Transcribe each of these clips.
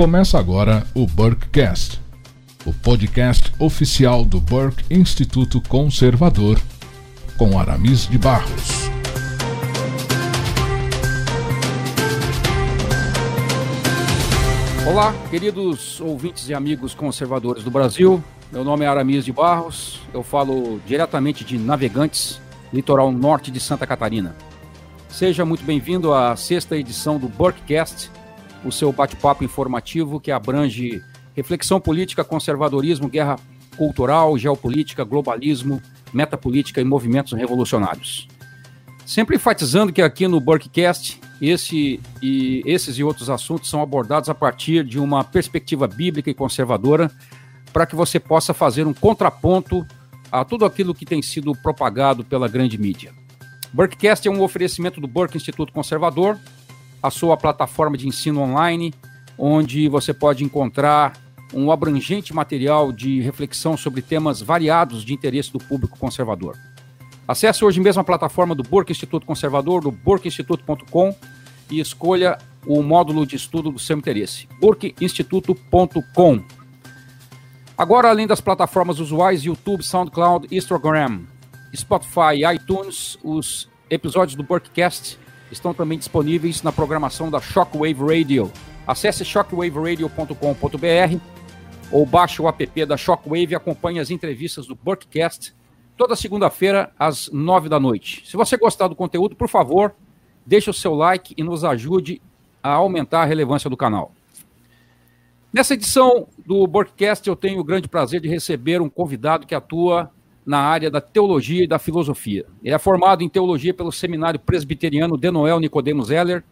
Começa agora o Burkecast, o podcast oficial do Burke Instituto Conservador, com Aramis de Barros. Olá, queridos ouvintes e amigos conservadores do Brasil. Meu nome é Aramis de Barros, eu falo diretamente de Navegantes, litoral norte de Santa Catarina. Seja muito bem-vindo à sexta edição do Burkecast, o seu bate-papo informativo que abrange reflexão política, conservadorismo, guerra cultural, geopolítica, globalismo, metapolítica e movimentos revolucionários. Sempre enfatizando que aqui no Burkcast, esse e esses e outros assuntos são abordados a partir de uma perspectiva bíblica e conservadora, para que você possa fazer um contraponto a tudo aquilo que tem sido propagado pela grande mídia. Burkcast é um oferecimento do Burke Instituto Conservador, a sua plataforma de ensino online, onde você pode encontrar um abrangente material de reflexão sobre temas variados de interesse do público conservador. Acesse hoje mesmo a plataforma do Burke Instituto Conservador, do burkeinstituto.com e escolha o módulo de estudo do seu interesse, burkeinstituto.com. Agora, além das plataformas usuais YouTube, SoundCloud, Instagram, Spotify iTunes, os episódios do Burkecast estão também disponíveis na programação da Shockwave Radio. Acesse shockwaveradio.com.br ou baixe o app da Shockwave e acompanhe as entrevistas do Burkcast toda segunda-feira às nove da noite. Se você gostar do conteúdo, por favor, deixe o seu like e nos ajude a aumentar a relevância do canal. Nessa edição do Burkcast, eu tenho o grande prazer de receber um convidado que atua na área da teologia e da filosofia. Ele é formado em teologia pelo Seminário Presbiteriano de Noel Nicodemo Zeller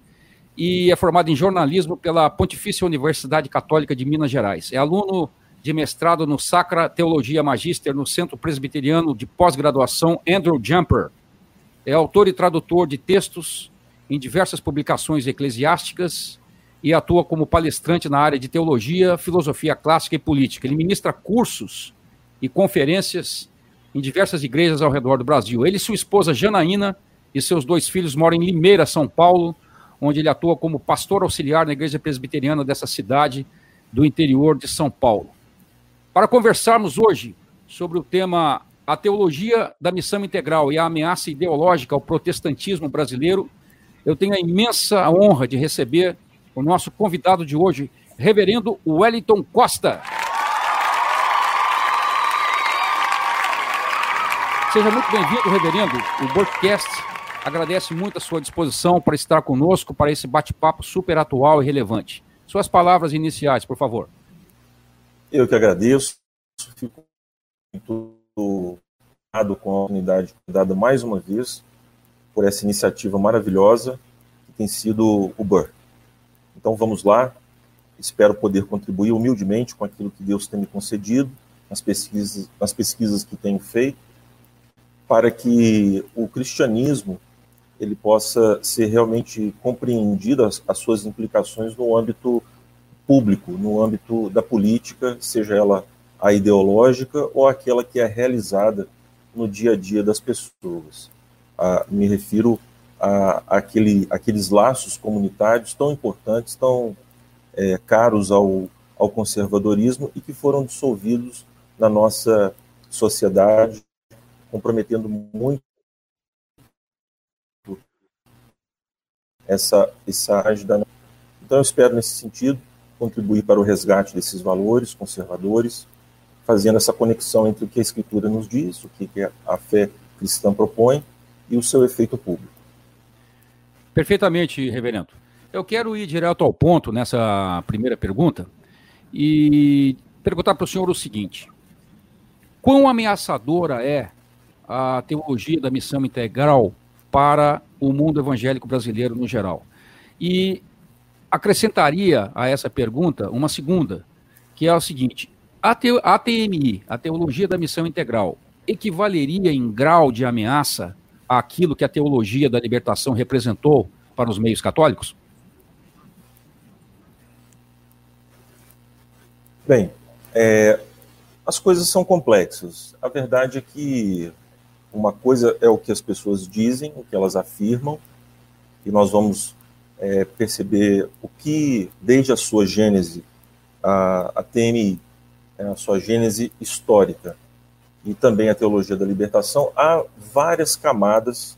e é formado em jornalismo pela Pontifícia Universidade Católica de Minas Gerais. É aluno de mestrado no Sacra Teologia Magister no Centro Presbiteriano de Pós-Graduação Andrew Jumper. É autor e tradutor de textos em diversas publicações eclesiásticas e atua como palestrante na área de teologia, filosofia clássica e política. Ele ministra cursos e conferências em diversas igrejas ao redor do Brasil. Ele e sua esposa Janaína e seus dois filhos moram em Limeira, São Paulo, onde ele atua como pastor auxiliar na igreja presbiteriana dessa cidade do interior de São Paulo. Para conversarmos hoje sobre o tema A Teologia da Missão Integral e a Ameaça Ideológica ao Protestantismo Brasileiro, eu tenho a imensa honra de receber o nosso convidado de hoje, Reverendo Wellington Costa. Seja muito bem-vindo, reverendo. O podcast agradece muito a sua disposição para estar conosco para esse bate-papo super atual e relevante. Suas palavras iniciais, por favor. Eu que agradeço. Fico muito honrado com a oportunidade dada mais uma vez por essa iniciativa maravilhosa que tem sido o BUR. Então vamos lá. Espero poder contribuir humildemente com aquilo que Deus tem me concedido, nas pesquisas, nas pesquisas que tenho feito para que o cristianismo ele possa ser realmente compreendido as, as suas implicações no âmbito público, no âmbito da política, seja ela a ideológica ou aquela que é realizada no dia a dia das pessoas. Ah, me refiro a, aquele, aqueles laços comunitários tão importantes, tão é, caros ao, ao conservadorismo e que foram dissolvidos na nossa sociedade comprometendo muito essa, essa ajuda. Então, eu espero, nesse sentido, contribuir para o resgate desses valores conservadores, fazendo essa conexão entre o que a Escritura nos diz, o que a fé cristã propõe e o seu efeito público. Perfeitamente, reverendo. Eu quero ir direto ao ponto nessa primeira pergunta e perguntar para o senhor o seguinte: quão ameaçadora é a teologia da missão integral para o mundo evangélico brasileiro no geral. E acrescentaria a essa pergunta uma segunda, que é o seguinte: a, te, a TMI, a teologia da missão integral, equivaleria em grau de ameaça àquilo que a teologia da libertação representou para os meios católicos? Bem, é, as coisas são complexas. A verdade é que uma coisa é o que as pessoas dizem, o que elas afirmam, e nós vamos é, perceber o que, desde a sua gênese, a, a TMI, né, a sua gênese histórica, e também a teologia da libertação, há várias camadas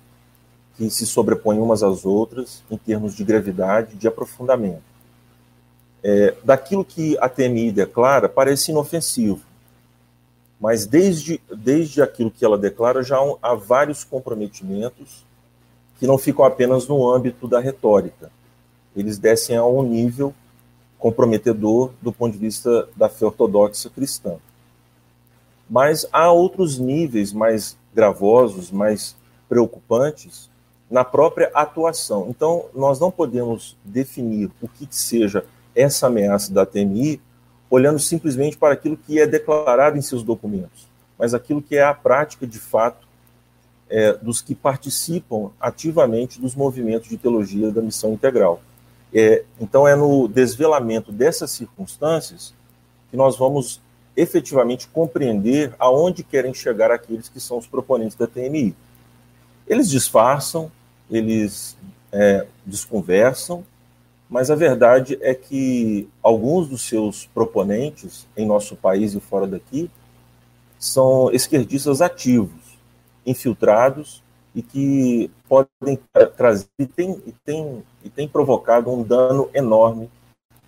que se sobrepõem umas às outras em termos de gravidade, de aprofundamento. É, daquilo que a TMI declara, parece inofensivo, mas desde, desde aquilo que ela declara já há vários comprometimentos que não ficam apenas no âmbito da retórica. Eles descem a um nível comprometedor do ponto de vista da fé ortodoxa cristã. Mas há outros níveis mais gravosos, mais preocupantes na própria atuação. Então, nós não podemos definir o que seja essa ameaça da TMI olhando simplesmente para aquilo que é declarado em seus documentos, mas aquilo que é a prática de fato é, dos que participam ativamente dos movimentos de teologia da missão integral. É, então, é no desvelamento dessas circunstâncias que nós vamos efetivamente compreender aonde querem chegar aqueles que são os proponentes da TMI. Eles disfarçam, eles é, desconversam, mas a verdade é que alguns dos seus proponentes, em nosso país e fora daqui, são esquerdistas ativos, infiltrados e que podem trazer e tem, e tem, e tem provocado um dano enorme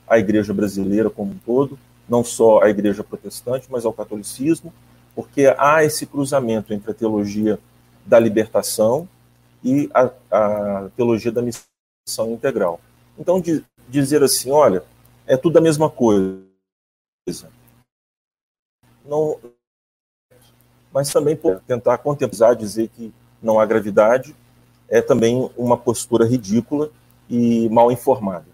à igreja brasileira como um todo, não só à igreja protestante, mas ao catolicismo, porque há esse cruzamento entre a teologia da libertação e a, a teologia da missão integral. Então, de, dizer assim, olha, é tudo a mesma coisa. Não, mas também por tentar contemplar, dizer que não há gravidade, é também uma postura ridícula e mal informada.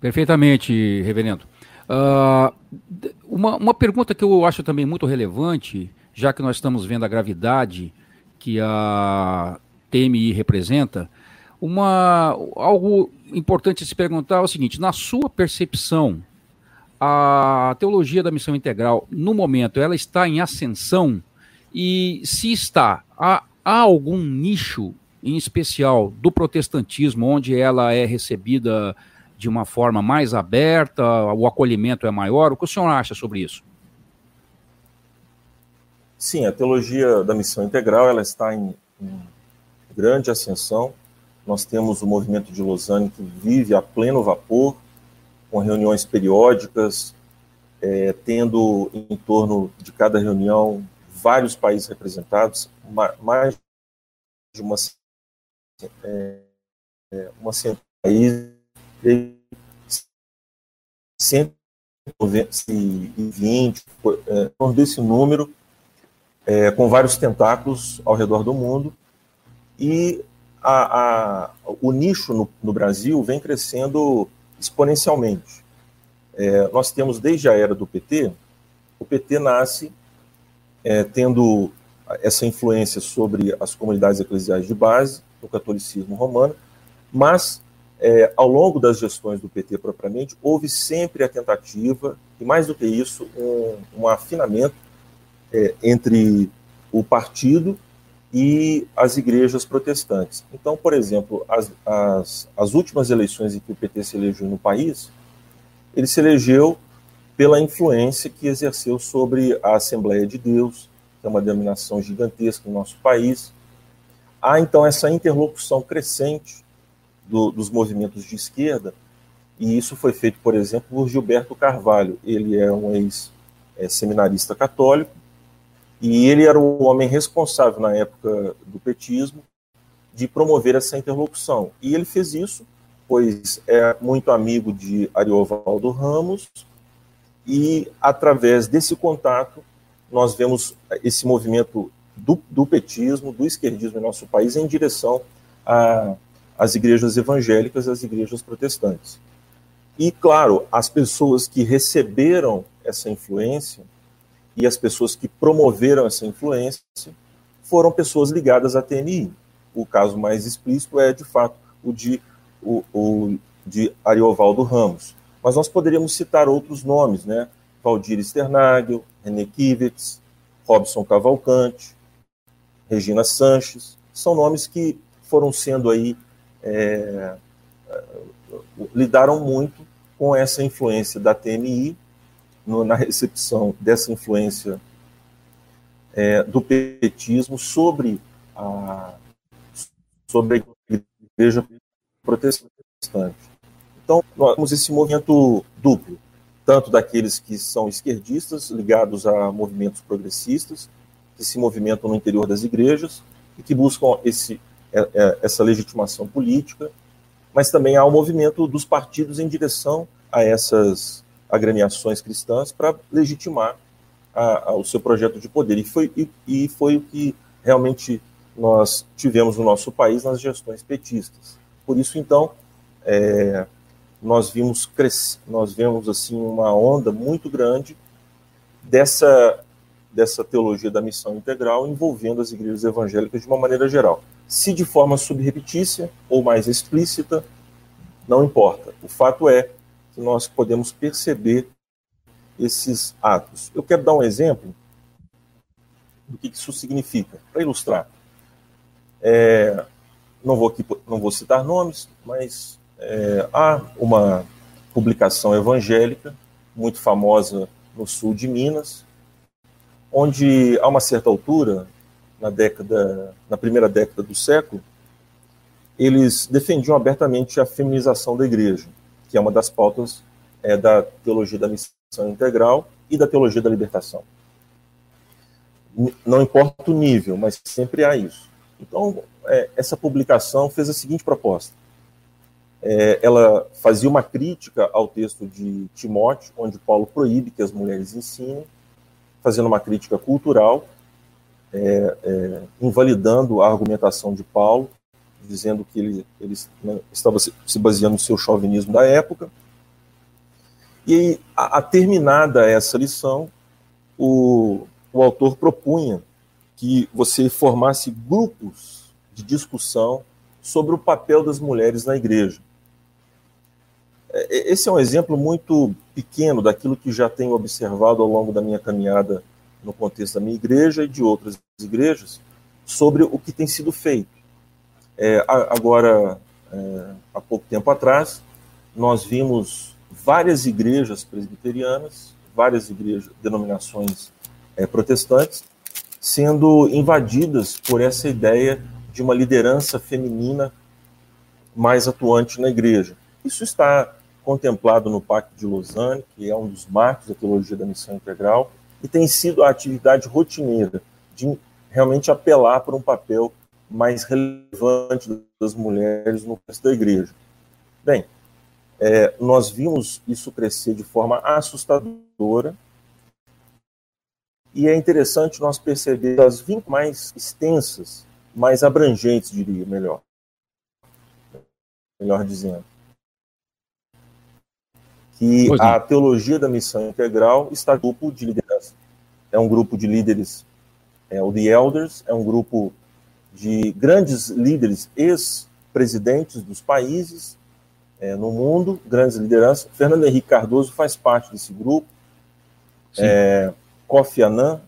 Perfeitamente, reverendo. Uh, uma, uma pergunta que eu acho também muito relevante, já que nós estamos vendo a gravidade que a TMI representa, uma, algo importante se perguntar é o seguinte: na sua percepção, a teologia da missão integral, no momento, ela está em ascensão? E se está, há, há algum nicho em especial do protestantismo onde ela é recebida de uma forma mais aberta, o acolhimento é maior? O que o senhor acha sobre isso? Sim, a teologia da missão integral ela está em, em grande ascensão. Nós temos o movimento de Lausanne que vive a pleno vapor, com reuniões periódicas, é, tendo em torno de cada reunião vários países representados, mais de uma, é, é uma países, 120, é, torno desse número, é, com vários tentáculos ao redor do mundo, e a, a, o nicho no, no, Brasil vem crescendo exponencialmente. É, nós temos desde a era do PT, o PT nasce é, tendo essa influência sobre as comunidades eclesiais de base, no catolicismo romano, mas é, ao longo das gestões do PT propriamente, houve sempre a tentativa, e mais do que isso, um, um afinamento é, entre o partido e as igrejas protestantes. Então, por exemplo, as, as, as últimas eleições em que o PT se elegeu no país, ele se elegeu pela influência que exerceu sobre a Assembleia de Deus, que é uma denominação gigantesca no nosso país. Há então essa interlocução crescente do, dos movimentos de esquerda, e isso foi feito, por exemplo, por Gilberto Carvalho. Ele é um ex-seminarista católico, e ele era o homem responsável na época do petismo de promover essa interlocução. E ele fez isso, pois é muito amigo de Ariovaldo Ramos, e através desse contato nós vemos esse movimento do, do petismo, do esquerdismo em nosso país em direção às igrejas evangélicas, às igrejas protestantes. E, claro, as pessoas que receberam essa influência e as pessoas que promoveram essa influência foram pessoas ligadas à TNI. O caso mais explícito é, de fato, o de, o, o de Ariovaldo Ramos. Mas nós poderíamos citar outros nomes, né? Valdir Sternagel, René Kivitz, Robson Cavalcante, Regina Sanches, são nomes que foram sendo aí, é, lidaram muito com essa influência da TMI, no, na recepção dessa influência é, do petismo sobre a, sobre a igreja protestante. Então, nós temos esse movimento duplo, tanto daqueles que são esquerdistas, ligados a movimentos progressistas, que se movimentam no interior das igrejas e que buscam esse, é, é, essa legitimação política, mas também há o movimento dos partidos em direção a essas agremiações cristãs para legitimar a, a, o seu projeto de poder. E foi, e, e foi o que realmente nós tivemos no nosso país nas gestões petistas. Por isso, então, é, nós vimos crescer, nós vemos assim uma onda muito grande dessa dessa teologia da missão integral envolvendo as igrejas evangélicas de uma maneira geral. Se de forma subrepetícia ou mais explícita, não importa. O fato é que nós podemos perceber esses atos. Eu quero dar um exemplo do que isso significa, para ilustrar. É, não, vou aqui, não vou citar nomes, mas é, há uma publicação evangélica muito famosa no sul de Minas, onde a uma certa altura, na década, na primeira década do século, eles defendiam abertamente a feminização da igreja, que é uma das pautas é, da teologia da missão integral e da teologia da libertação. Não importa o nível, mas sempre há isso. Então, é, essa publicação fez a seguinte proposta: é, ela fazia uma crítica ao texto de Timóteo, onde Paulo proíbe que as mulheres ensinem, fazendo uma crítica cultural, é, é, invalidando a argumentação de Paulo, dizendo que ele, ele né, estava se, se baseando no seu chauvinismo da época. E a, a terminada essa lição, o, o autor propunha que você formasse grupos de discussão sobre o papel das mulheres na igreja. É, esse é um exemplo muito pequeno daquilo que já tenho observado ao longo da minha caminhada no contexto da minha igreja e de outras igrejas sobre o que tem sido feito. É, agora, é, há pouco tempo atrás, nós vimos várias igrejas presbiterianas, várias igrejas, denominações é, protestantes, sendo invadidas por essa ideia de uma liderança feminina mais atuante na igreja. Isso está contemplado no Pacto de Lausanne, que é um dos marcos da teologia da missão integral, e tem sido a atividade rotineira de realmente apelar para um papel mais relevante das mulheres no resto da igreja. Bem, é, nós vimos isso crescer de forma assustadora, e é interessante nós perceber as vínculos mais extensas, mais abrangentes, diria melhor. Melhor dizendo que pois a teologia da missão integral está no grupo de liderança. É um grupo de líderes, é o The Elders, é um grupo de grandes líderes, ex-presidentes dos países é, no mundo, grandes lideranças. Fernando Henrique Cardoso faz parte desse grupo. É, Kofi Annan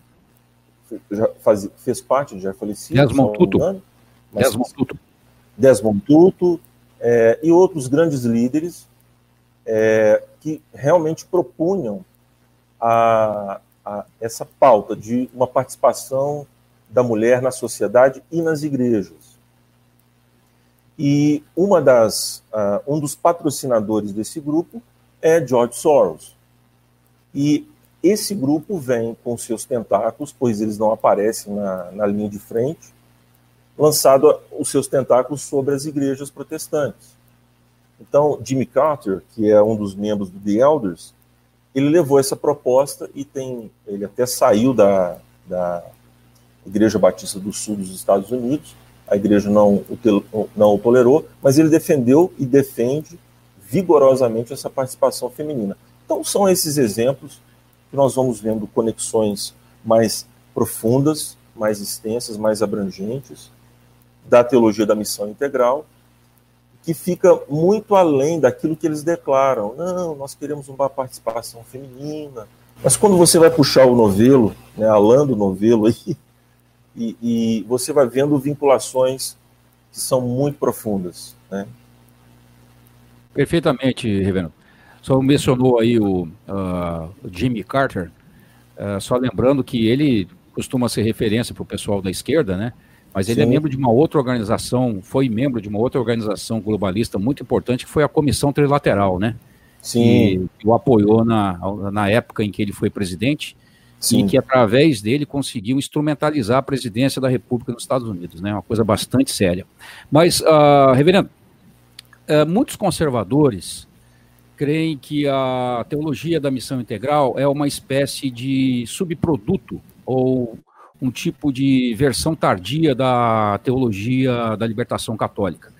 já faz, fez parte, já é falecido. Desmond Tutu. Desmond Tutu. Desmond Tutu é, e outros grandes líderes é, que realmente propunham a, a, essa pauta de uma participação da mulher na sociedade e nas igrejas. E uma das, uh, um dos patrocinadores desse grupo é George Soros. E esse grupo vem com seus tentáculos, pois eles não aparecem na, na linha de frente, lançado os seus tentáculos sobre as igrejas protestantes. Então, Jimmy Carter, que é um dos membros do The Elders, ele levou essa proposta e tem, ele até saiu da, da Igreja Batista do Sul dos Estados Unidos, a igreja não o, não o tolerou, mas ele defendeu e defende vigorosamente essa participação feminina. Então, são esses exemplos que nós vamos vendo conexões mais profundas, mais extensas, mais abrangentes da teologia da missão integral que fica muito além daquilo que eles declaram. Não, nós queremos uma participação feminina. Mas quando você vai puxar o novelo, né, alando o novelo aí, e, e, você vai vendo vinculações que são muito profundas. Né? Perfeitamente, Reverendo. Só mencionou aí o uh, Jimmy Carter, uh, só lembrando que ele costuma ser referência para o pessoal da esquerda, né? Mas ele é Sim. é membro de uma outra organização, foi membro de uma outra organização globalista muito importante, que foi a Comissão Trilateral, né? Sim. Que o apoiou na, na época em que ele foi presidente Sim. e que através dele conseguiu instrumentalizar a presidência da República nos Estados Unidos, né? Uma coisa bastante séria. Mas, uh, reverendo, uh, muitos conservadores creem que a teologia da missão integral é uma espécie de subproduto ou um tipo de versão tardia da teologia da libertação católica.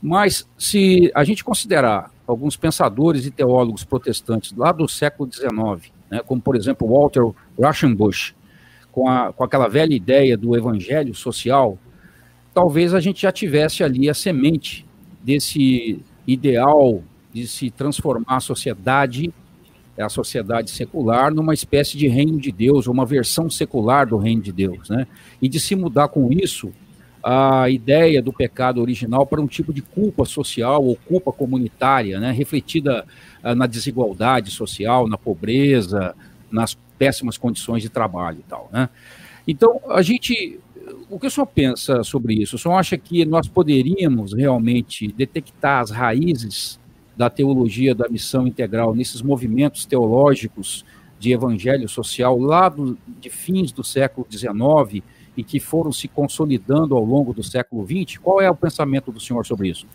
Mas se a gente considerar alguns pensadores e teólogos protestantes lá do século XIX, né, como por exemplo Walter Rauschenbusch, com, a, com aquela velha ideia do evangelho social, talvez a gente já tivesse ali a semente desse ideal de se transformar a sociedade, a sociedade secular, numa espécie de reino de Deus, uma versão secular do reino de Deus, né? E de se mudar com isso a ideia do pecado original para um tipo de culpa social ou culpa comunitária, né? Refletida uh, na desigualdade social, na pobreza, nas péssimas condições de trabalho e tal, né? Então, a gente o que o senhor pensa sobre isso? O senhor acha que nós poderíamos realmente detectar as raízes da teologia da missão integral, nesses movimentos teológicos de evangelho social lá do, de fins do século XIX e que foram se consolidando ao longo do século XX? Qual é o pensamento do senhor sobre isso?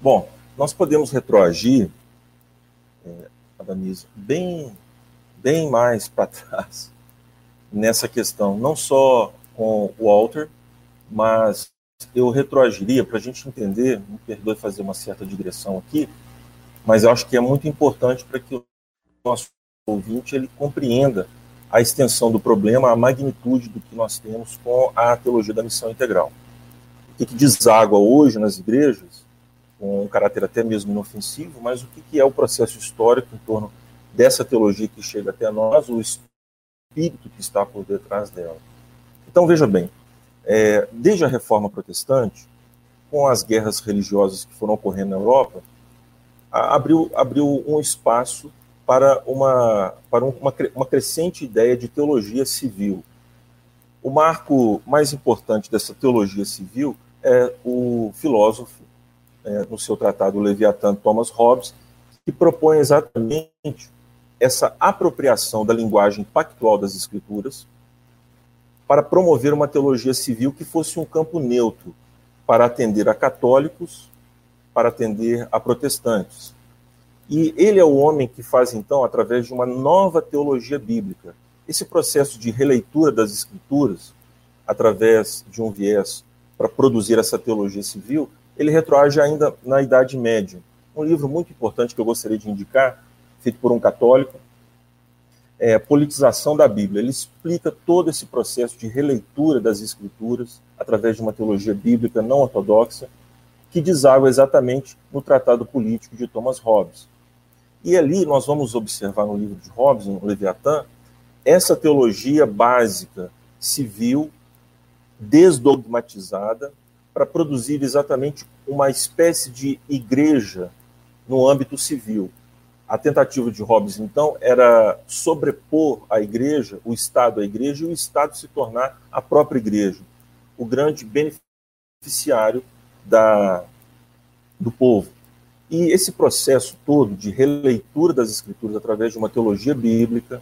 Bom, nós podemos retroagir, é, Adamisa, bem, bem mais para trás nessa questão, não só com o Walter, mas eu retroagiria para a gente entender, me perdoe fazer uma certa digressão aqui, mas eu acho que é muito importante para que o nosso ouvinte ele compreenda a extensão do problema, a magnitude do que nós temos com a teologia da missão integral. O que, que deságua hoje nas igrejas, com um caráter até mesmo inofensivo, mas o que, que é o processo histórico em torno dessa teologia que chega até nós, o espírito que está por detrás dela. Então, veja bem, é, desde a reforma protestante, com as guerras religiosas que foram ocorrendo na Europa, abriu, abriu um espaço para, uma, para uma, uma crescente ideia de teologia civil. O marco mais importante dessa teologia civil é o filósofo, é, no seu tratado Leviatã, Thomas Hobbes, que propõe exatamente essa apropriação da linguagem pactual das Escrituras para promover uma teologia civil que fosse um campo neutro para atender a católicos, para atender a protestantes. E ele é o homem que faz, então, através de uma nova teologia bíblica, esse processo de releitura das Escrituras, através de um viés para produzir essa teologia civil, ele retroage ainda na Idade Média. Um livro muito importante que eu gostaria de indicar, feito por um católico, é, politização da Bíblia. Ele explica todo esse processo de releitura das Escrituras através de uma teologia bíblica não ortodoxa, que deságua exatamente no Tratado Político de Thomas Hobbes. E ali nós vamos observar no livro de Hobbes, no Leviatã, essa teologia básica, civil, desdogmatizada, para produzir exatamente uma espécie de igreja no âmbito civil, a tentativa de Hobbes, então, era sobrepor a igreja, o Estado à igreja, e o Estado se tornar a própria igreja, o grande beneficiário da, do povo. E esse processo todo de releitura das Escrituras através de uma teologia bíblica,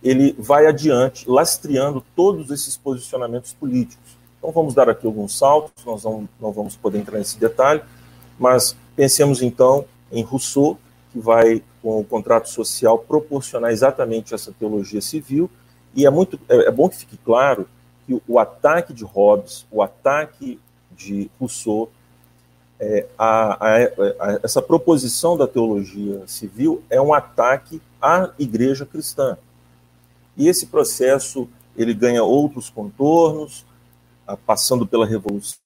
ele vai adiante, lastreando todos esses posicionamentos políticos. Então, vamos dar aqui alguns saltos, nós não, não vamos poder entrar nesse detalhe, mas pensemos então em Rousseau, que vai, com o contrato social, proporcionar exatamente essa teologia civil. E é, muito, é, é bom que fique claro que o, ataque de Hobbes, o ataque de Rousseau, é, a, a, a, essa proposição da teologia civil é um ataque à igreja cristã. E esse processo ele ganha outros contornos, passando pela Revolução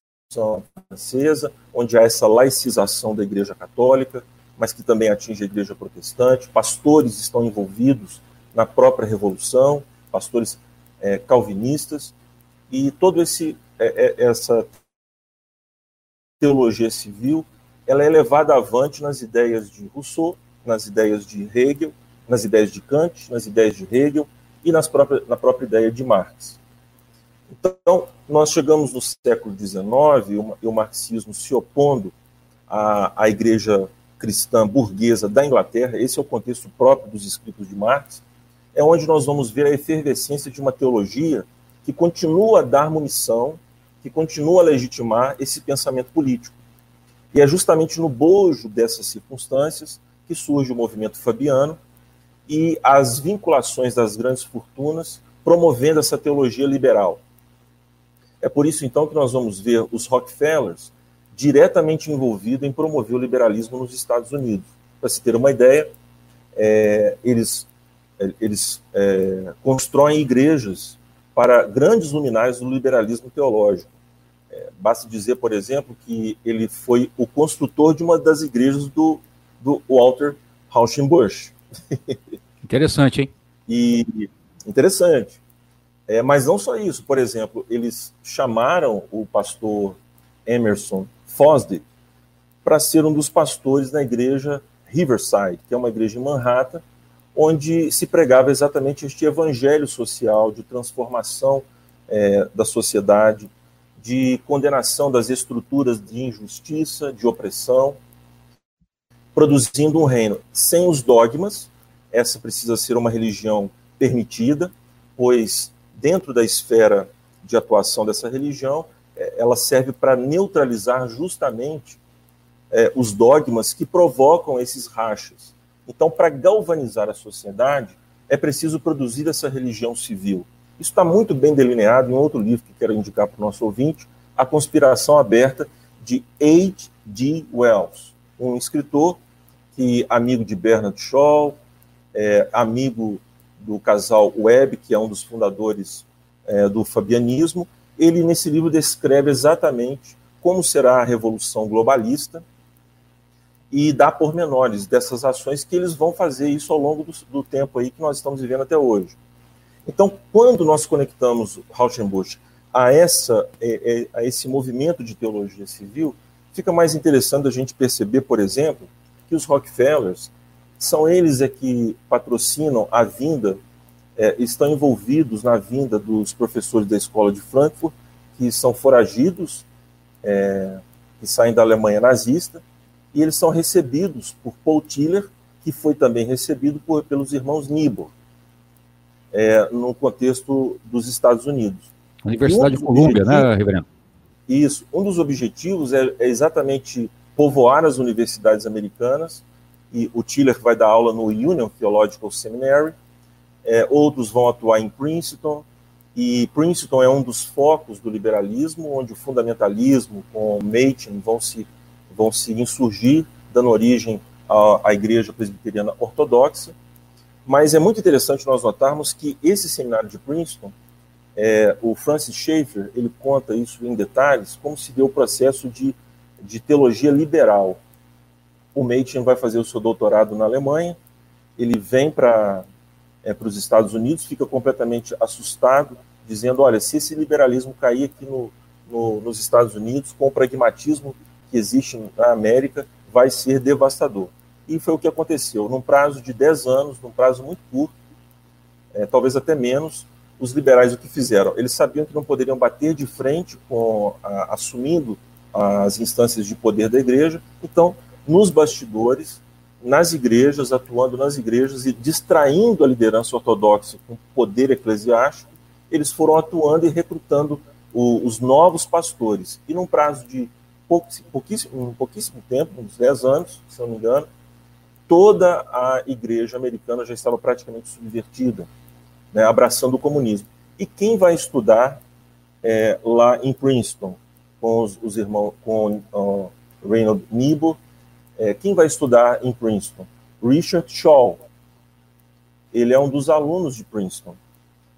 Francesa, onde há essa laicização da Igreja Católica, mas que também atinge a igreja protestante. Pastores estão envolvidos na própria revolução, pastores é, calvinistas, e toda esse é, é, essa teologia civil ela é levada avante nas ideias de Rousseau nas ideias de Hegel, nas ideias de Kant, nas ideias de Hegel e nas próprias, na própria ideia de Marx. Então, nós chegamos no século XIX e o marxismo se opondo à, à igreja cristã burguesa da Inglaterra, esse é o contexto próprio dos escritos de Marx, é onde nós vamos ver a efervescência de uma teologia que continua a dar munição, que continua a legitimar esse pensamento político. E é justamente no bojo dessas circunstâncias que surge o movimento fabiano e as vinculações das grandes fortunas promovendo essa teologia liberal. É por isso, então, que nós vamos ver os Rockefellers diretamente envolvidos em promover o liberalismo nos Estados Unidos. Para se ter uma ideia, é, eles, eles é, constroem igrejas para grandes luminares do liberalismo teológico. É, basta dizer, por exemplo, que ele foi o construtor de uma das igrejas do, do Walter Rauschenbusch. Interessante, hein? E interessante. É, mas não só isso, por exemplo, eles chamaram o pastor Emerson Fosdick para ser um dos pastores na igreja Riverside, que é uma igreja em Manhattan, onde se pregava exatamente este evangelho social de transformação é, da sociedade, de condenação das estruturas de injustiça, de opressão, produzindo um reino sem os dogmas. Essa precisa ser uma religião permitida, pois dentro da esfera de atuação dessa religião, ela serve para neutralizar justamente é, os dogmas que provocam esses rachas. Então, para galvanizar a sociedade, é preciso produzir essa religião civil. Isso está muito bem delineado em outro livro que quero indicar para o nosso ouvinte, A Conspiração Aberta, de H.G. Wells, um escritor que amigo de Bernard Shaw, é, amigo do casal Webb, que é um dos fundadores é, do fabianismo, ele nesse livro descreve exatamente como será a revolução globalista e dá pormenores dessas ações que eles vão fazer isso ao longo do, do tempo aí que nós estamos vivendo até hoje. Então, quando nós conectamos Rauschenbusch a, essa, é, é, a esse movimento de teologia civil, fica mais interessante a gente perceber, por exemplo, que os Rockefellers são eles é que patrocinam a vinda, é, estão envolvidos na vinda dos professores da escola de Frankfurt, que são foragidos, é, que saem da Alemanha nazista, e eles são recebidos por Paul Tiller, que foi também recebido por, pelos irmãos Niebuhr, é, no contexto dos Estados Unidos. Universidade um de Colômbia, né, Reverendo? Isso. Um dos objetivos é, é exatamente povoar as universidades americanas e o Tiller vai dar aula no Union Theological Seminary, é, outros vão atuar em Princeton, e Princeton é um dos focos do liberalismo, onde o fundamentalismo com Machen vão se, vão se insurgir, dando origem à, à igreja presbiteriana ortodoxa. Mas é muito interessante nós notarmos que esse seminário de Princeton, é, o Francis Schaeffer, ele conta isso em detalhes, como se deu o processo de, de teologia liberal, o Machen vai fazer o seu doutorado na Alemanha, ele vem para é, os Estados Unidos, fica completamente assustado, dizendo: olha, se esse liberalismo cair aqui no, no, nos Estados Unidos, com o pragmatismo que existe na América, vai ser devastador. E foi o que aconteceu. Num prazo de 10 anos, num prazo muito curto, é, talvez até menos, os liberais o que fizeram? Eles sabiam que não poderiam bater de frente com a, assumindo as instâncias de poder da igreja, então nos bastidores, nas igrejas, atuando nas igrejas e distraindo a liderança ortodoxa com poder eclesiástico, eles foram atuando e recrutando o, os novos pastores. E num prazo de pouquíssimo, um pouquíssimo tempo, uns 10 anos, se não me engano, toda a igreja americana já estava praticamente subvertida, né, abraçando o comunismo. E quem vai estudar é, lá em Princeton com os, os irmãos, com uh, Reynold Niebuhr é, quem vai estudar em Princeton? Richard Shaw. Ele é um dos alunos de Princeton.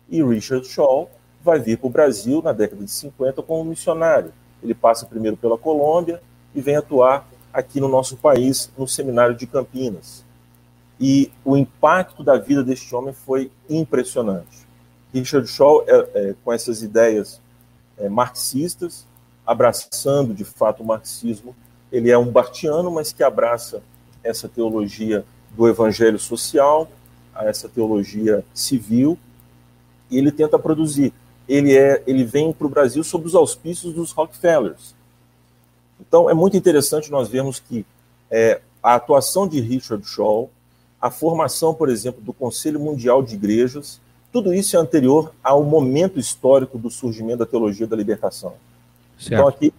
E Richard Shaw vai vir para o Brasil na década de 50 como missionário. Ele passa primeiro pela Colômbia e vem atuar aqui no nosso país, no seminário de Campinas. E o impacto da vida deste homem foi impressionante. Richard Shaw, é, é, com essas ideias é, marxistas, abraçando de fato o marxismo ele é um bartiano, mas que abraça essa teologia do evangelho social a essa teologia civil, e ele tenta produzir. Ele, é, ele vem para o Brasil sob os auspícios dos Rockefellers. Então, é muito interessante nós vermos que é, a atuação de Richard Shaw, a formação, por exemplo, do Conselho Mundial de Igrejas, tudo isso é anterior ao momento histórico do surgimento da teologia da libertação. Certo. Então, aqui,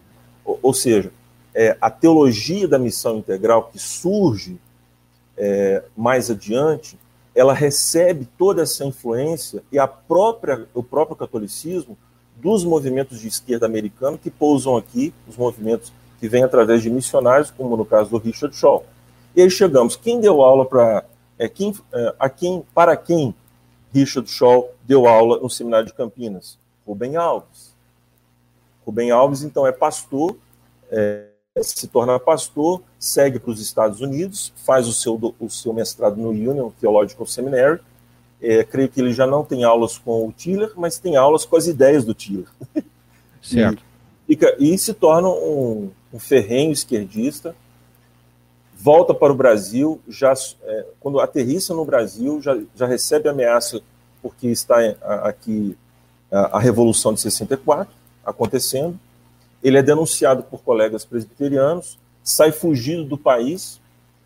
ou, ou seja, é, a teologia da missão integral que surge é, mais adiante, ela recebe toda essa influência e a própria, o próprio catolicismo dos movimentos de esquerda americano que pousam aqui, os movimentos que vêm através de missionários, como no caso do Richard Shaw. E aí chegamos, quem deu aula para é, quem, é, a quem, para quem Richard Shaw deu aula no seminário de Campinas? Rubem Alves. Rubem Alves, então, é pastor, é, se torna pastor, segue para os Estados Unidos, faz o seu, o seu mestrado no Union Theological Seminary. É, creio que ele já não tem aulas com o Tiller, mas tem aulas com as ideias do Tiller. Certo. e, e, e, se torna um, um ferrenho esquerdista, volta para o Brasil, já é, quando aterrissa no Brasil, já, já recebe ameaça porque está aqui a, a Revolução de 64 acontecendo. Ele é denunciado por colegas presbiterianos, sai fugido do país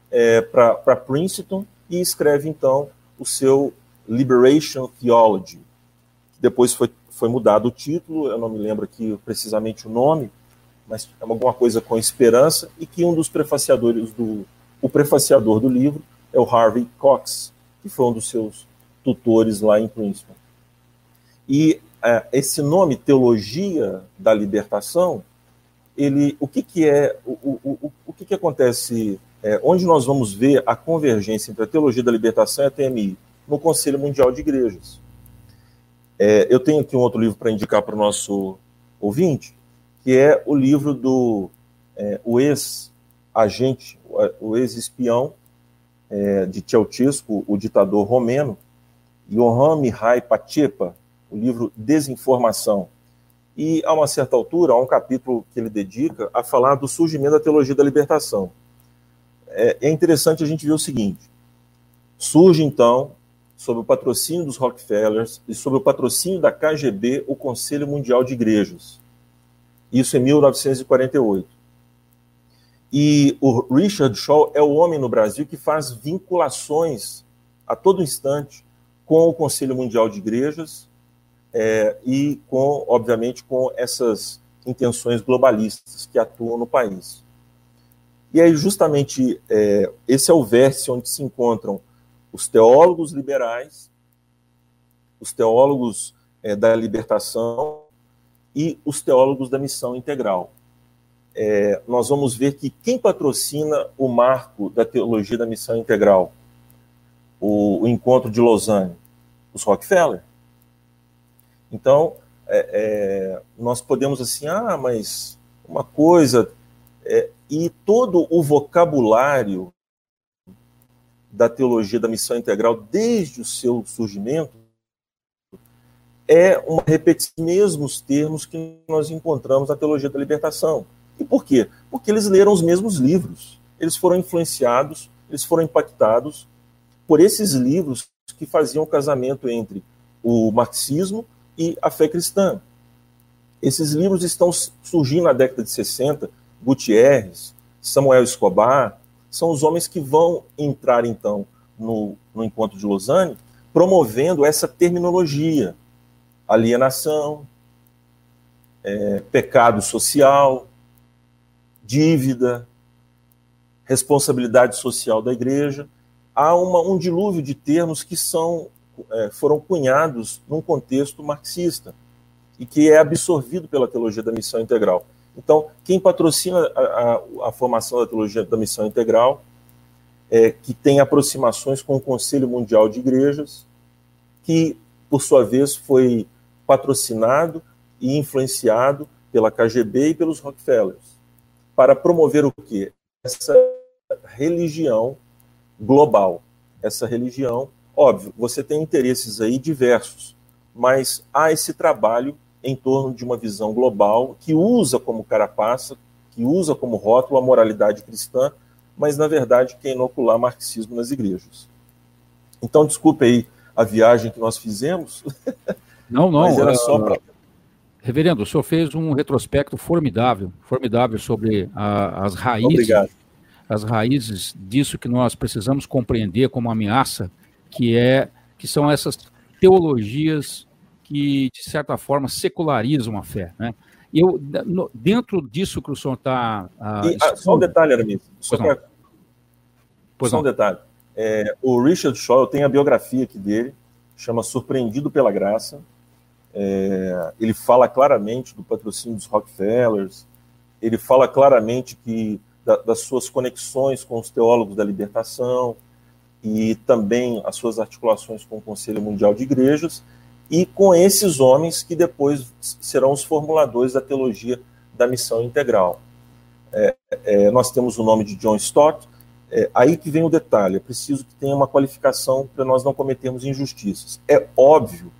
é, para Princeton e escreve então o seu Liberation Theology. Depois foi, foi mudado o título, eu não me lembro aqui precisamente o nome, mas é alguma coisa com esperança, e que um dos prefaciadores do. O prefaciador do livro é o Harvey Cox, que foi um dos seus tutores lá em Princeton. E esse nome, Teologia da Libertação, ele, o que, que é, o, o, o, que, que acontece, é, onde nós vamos ver a convergência entre a Teologia da Libertação e a TMI? No Conselho Mundial de Igrejas. É, eu tenho aqui um outro livro para indicar para o nosso ouvinte, que é o livro do é, o ex-agente, o ex-espião é, de Ceausescu, o ditador romeno, Johann Mihai Pachepa, o livro Desinformação. E, a uma certa altura, há um capítulo que ele dedica a falar do surgimento da teologia da libertação. É, é interessante a gente ver o seguinte: surge, então, sob o patrocínio dos Rockefellers e sob o patrocínio da KGB, o Conselho Mundial de Igrejas. Isso em 1948. E o Richard Shaw é o homem no Brasil que faz vinculações a todo instante com o Conselho Mundial de Igrejas é, e com, obviamente, com essas intenções globalistas que atuam no país. E aí, justamente, é, esse é o vértice onde se encontram os teólogos liberais, os teólogos é, da libertação e os teólogos da missão integral. É, nós vamos ver que quem patrocina o marco da teologia da missão integral, o, o encontro de Lausanne, os Rockefeller. Então, é, é, nós podemos assim, ah, mas uma coisa, é, e todo o vocabulário da teologia da missão integral, desde o seu surgimento, é uma repetição dos mesmos termos que nós encontramos na teologia da libertação. E por quê? Porque eles leram os mesmos livros. Eles foram influenciados, eles foram impactados por esses livros que faziam o casamento entre o marxismo e a fé cristã. Esses livros estão surgindo na década de 60, Gutierrez, Samuel Escobar, são os homens que vão entrar, então, no, no encontro de Lausanne, promovendo essa terminologia alienação, é, pecado social, dívida, responsabilidade social da igreja. Há uma, um dilúvio de termos que são, foram cunhados num contexto marxista e que é absorvido pela teologia da missão integral. Então, quem patrocina a, a, a formação da teologia da missão integral, é, que tem aproximações com o Conselho Mundial de Igrejas, que, por sua vez, foi patrocinado e influenciado pela KGB e pelos Rockefellers para promover o quê? Essa religião global. Essa religião, óbvio, você tem interesses aí diversos, mas há esse trabalho em torno de uma visão global que usa como carapaça, que usa como rótulo a moralidade cristã, mas na verdade quer inocular marxismo nas igrejas. Então, desculpe aí a viagem que nós fizemos. Não, não. Mas era só para Reverendo, o senhor fez um retrospecto formidável, formidável sobre a, as raízes, Obrigado. as raízes disso que nós precisamos compreender como ameaça, que é que são essas teologias que de certa forma secularizam a fé, né? E eu no, dentro disso que o senhor está ah, ah, só um detalhe, Aramis, só, pra... só um detalhe. É, o Richard Shaw, eu tenho a biografia aqui dele, chama Surpreendido pela Graça. É, ele fala claramente do patrocínio dos Rockefellers, ele fala claramente que da, das suas conexões com os teólogos da libertação e também as suas articulações com o Conselho Mundial de Igrejas e com esses homens que depois serão os formuladores da teologia da missão integral. É, é, nós temos o nome de John Stott, é, aí que vem o detalhe, é preciso que tenha uma qualificação para nós não cometermos injustiças. É óbvio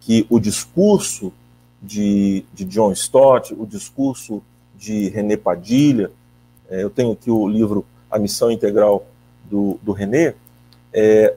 que o discurso de, de John Stott, o discurso de René Padilha, é, eu tenho aqui o livro A Missão Integral do, do René, é,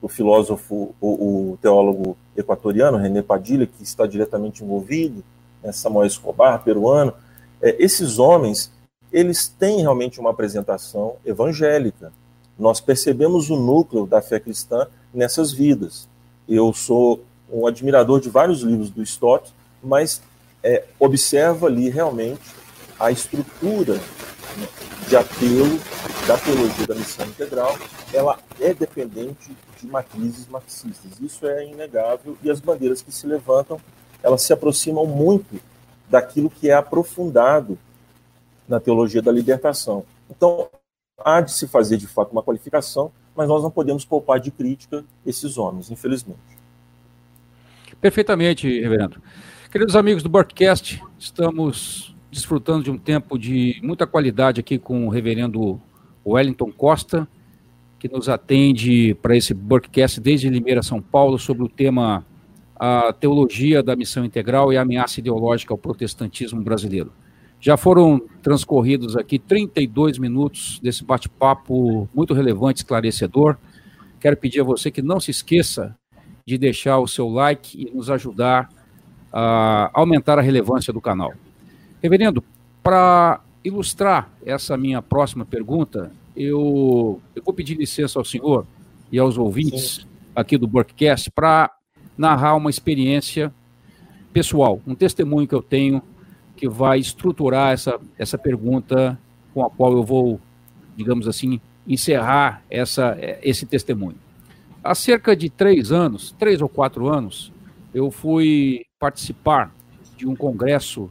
o filósofo, o, o, teólogo equatoriano, René Padilha, que está diretamente envolvido, né, Samuel Escobar, peruano, é, esses homens, eles têm realmente uma apresentação evangélica. Nós percebemos o núcleo da fé cristã nessas vidas. Eu sou um admirador de vários livros do Stott, mas é, observa ali realmente a estrutura de apelo da teologia da missão integral, ela é dependente de matrizes marxistas. Isso é inegável e as bandeiras que se levantam, elas se aproximam muito daquilo que é aprofundado na teologia da libertação. Então, há de se fazer de fato uma qualificação, mas nós não podemos poupar de crítica esses homens, infelizmente. Perfeitamente, reverendo. Queridos amigos do Broadcast, estamos desfrutando de um tempo de muita qualidade aqui com o reverendo Wellington Costa, que nos atende para esse Broadcast desde Limeira, São Paulo, sobre o tema a teologia da missão integral e a ameaça ideológica ao protestantismo brasileiro. Já foram transcorridos aqui 32 minutos desse bate-papo muito relevante, esclarecedor. Quero pedir a você que não se esqueça de deixar o seu like e nos ajudar a aumentar a relevância do canal. Reverendo, para ilustrar essa minha próxima pergunta, eu, eu vou pedir licença ao senhor e aos ouvintes Sim. aqui do Broadcast para narrar uma experiência pessoal, um testemunho que eu tenho que vai estruturar essa, essa pergunta com a qual eu vou, digamos assim, encerrar essa, esse testemunho. Há cerca de três anos, três ou quatro anos, eu fui participar de um congresso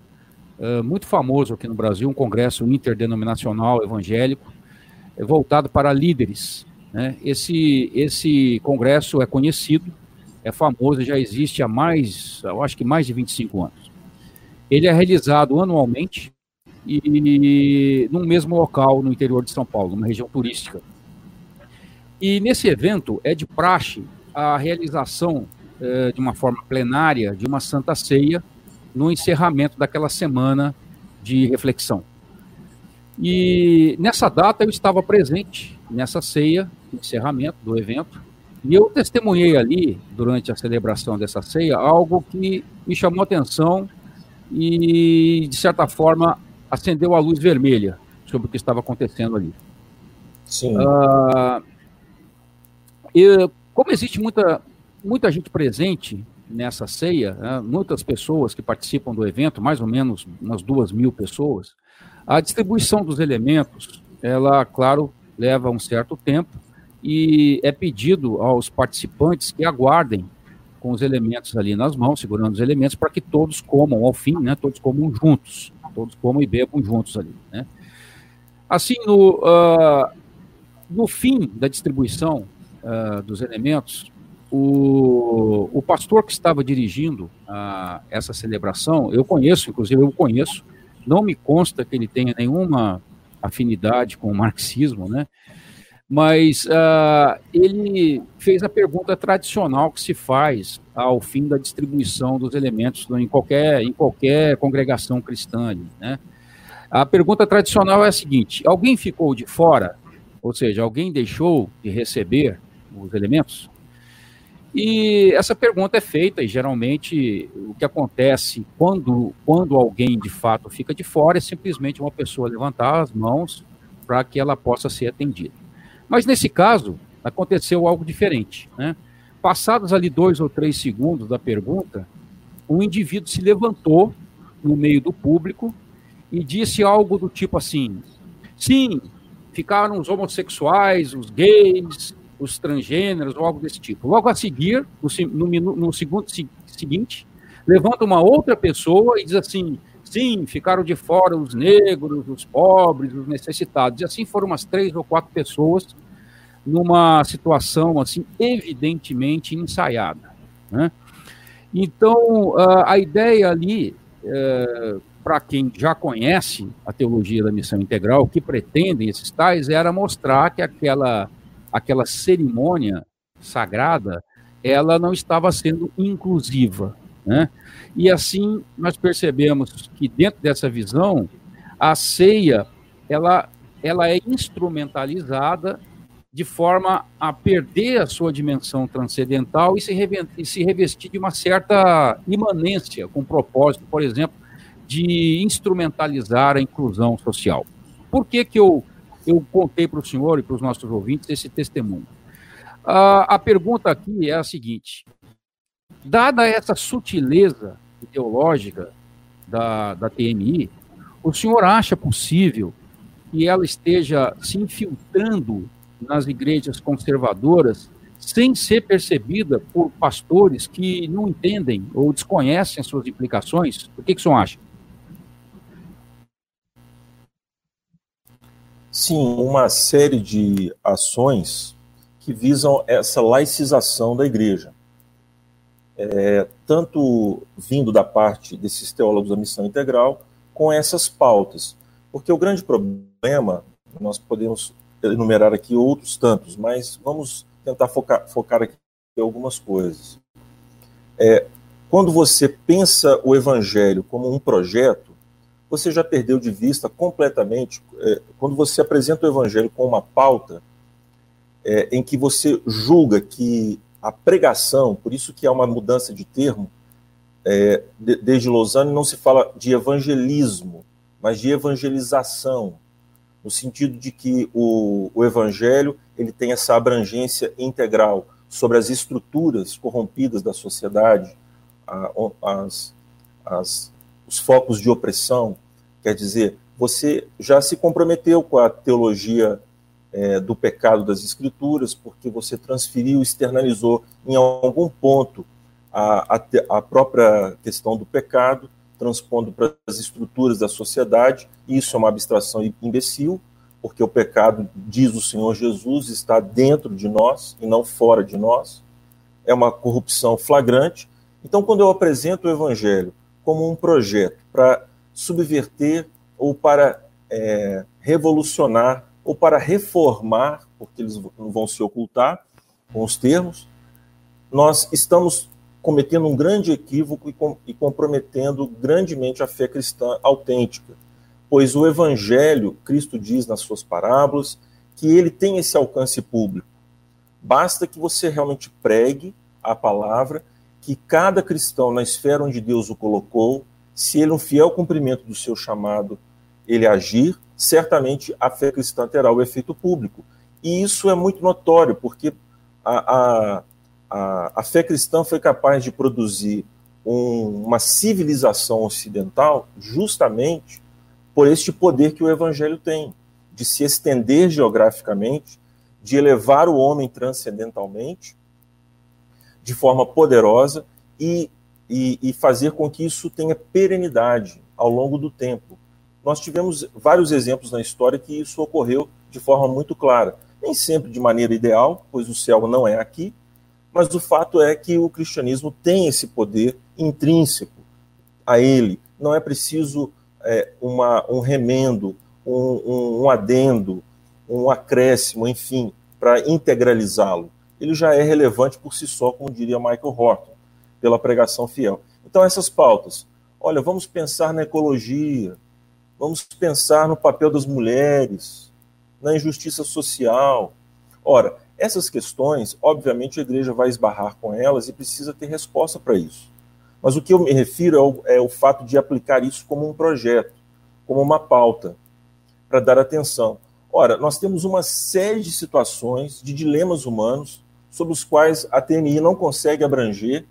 uh, muito famoso aqui no Brasil, um congresso interdenominacional evangélico, eh, voltado para líderes. Né? Esse, esse congresso é conhecido, é famoso, já existe há mais, eu acho que mais de 25 anos. Ele é realizado anualmente e num mesmo local no interior de São Paulo, uma região turística. E nesse evento é de praxe a realização eh, de uma forma plenária de uma santa ceia no encerramento daquela semana de reflexão. E nessa data eu estava presente nessa ceia, encerramento do evento, e eu testemunhei ali, durante a celebração dessa ceia, algo que me chamou a atenção e, de certa forma, acendeu a luz vermelha sobre o que estava acontecendo ali. Sim. Uh, e, como existe muita, muita gente presente nessa ceia, né, muitas pessoas que participam do evento, mais ou menos umas duas mil pessoas, a distribuição dos elementos, ela, claro, leva um certo tempo e é pedido aos participantes que aguardem com os elementos ali nas mãos, segurando os elementos, para que todos comam ao fim, né, todos comam juntos, todos comam e bebam juntos ali. Né. Assim, no, uh, no fim da distribuição uh, dos elementos, o, o pastor que estava dirigindo uh, essa celebração, eu conheço, inclusive eu conheço, não me consta que ele tenha nenhuma afinidade com o marxismo, né? Mas uh, ele fez a pergunta tradicional que se faz ao fim da distribuição dos elementos em qualquer, em qualquer congregação cristã, né? A pergunta tradicional é a seguinte: alguém ficou de fora? Ou seja, alguém deixou de receber os elementos? E essa pergunta é feita, e geralmente o que acontece quando, quando alguém de fato fica de fora é simplesmente uma pessoa levantar as mãos para que ela possa ser atendida. Mas nesse caso, aconteceu algo diferente. Né? Passados ali dois ou três segundos da pergunta, o indivíduo se levantou no meio do público e disse algo do tipo assim: sim, ficaram os homossexuais, os gays, os transgêneros ou algo desse tipo. Logo a seguir, no, no, no segundo seguinte, levanta uma outra pessoa e diz assim: sim, ficaram de fora os negros, os pobres, os necessitados. E assim foram umas três ou quatro pessoas numa situação assim evidentemente ensaiada. Né? Então, a ideia ali, é, para quem já conhece a teologia da missão integral, o que pretendem esses tais era mostrar que aquela aquela cerimônia sagrada, ela não estava sendo inclusiva. Né? E assim nós percebemos que dentro dessa visão, a ceia ela, ela é instrumentalizada de forma a perder a sua dimensão transcendental e se, e se revestir de uma certa imanência, com propósito, por exemplo, de instrumentalizar a inclusão social. Por que, que eu eu contei para o senhor e para os nossos ouvintes esse testemunho. a pergunta aqui é a seguinte: dada essa sutileza ideológica da, da TMI, o senhor acha possível que ela esteja se infiltrando nas igrejas conservadoras sem ser percebida por pastores que não entendem ou desconhecem as suas implicações? O que, que o senhor acha? Sim, uma série de ações que visam essa laicização da igreja. É, tanto vindo da parte desses teólogos da missão integral, com essas pautas. Porque o grande problema, nós podemos enumerar aqui outros tantos, mas vamos tentar focar, focar aqui algumas coisas. É, quando você pensa o evangelho como um projeto, você já perdeu de vista completamente é, quando você apresenta o evangelho com uma pauta é, em que você julga que a pregação, por isso que há uma mudança de termo, é, de, desde Lausanne não se fala de evangelismo, mas de evangelização, no sentido de que o, o evangelho ele tem essa abrangência integral sobre as estruturas corrompidas da sociedade, a, as, as, os focos de opressão, Quer dizer, você já se comprometeu com a teologia é, do pecado das Escrituras, porque você transferiu, externalizou em algum ponto a, a, a própria questão do pecado, transpondo para as estruturas da sociedade. Isso é uma abstração imbecil, porque o pecado, diz o Senhor Jesus, está dentro de nós e não fora de nós. É uma corrupção flagrante. Então, quando eu apresento o Evangelho como um projeto para subverter ou para é, revolucionar ou para reformar, porque eles não vão se ocultar com os termos, nós estamos cometendo um grande equívoco e, com, e comprometendo grandemente a fé cristã autêntica. Pois o Evangelho, Cristo diz nas suas parábolas, que ele tem esse alcance público. Basta que você realmente pregue a palavra, que cada cristão na esfera onde Deus o colocou se ele, um fiel cumprimento do seu chamado, ele agir, certamente a fé cristã terá o efeito público. E isso é muito notório, porque a, a, a, a fé cristã foi capaz de produzir um, uma civilização ocidental justamente por este poder que o evangelho tem, de se estender geograficamente, de elevar o homem transcendentalmente, de forma poderosa e e, e fazer com que isso tenha perenidade ao longo do tempo. Nós tivemos vários exemplos na história que isso ocorreu de forma muito clara. Nem sempre de maneira ideal, pois o céu não é aqui, mas o fato é que o cristianismo tem esse poder intrínseco a ele. Não é preciso é, uma, um remendo, um, um, um adendo, um acréscimo, enfim, para integralizá-lo. Ele já é relevante por si só, como diria Michael Horton pela pregação fiel. Então, essas pautas. Olha, vamos pensar na ecologia, vamos pensar no papel das mulheres, na injustiça social. Ora, essas questões, obviamente, a igreja vai esbarrar com elas e precisa ter resposta para isso. Mas o que eu me refiro é o, é o fato de aplicar isso como um projeto, como uma pauta, para dar atenção. Ora, nós temos uma série de situações, de dilemas humanos, sobre os quais a TNI não consegue abranger,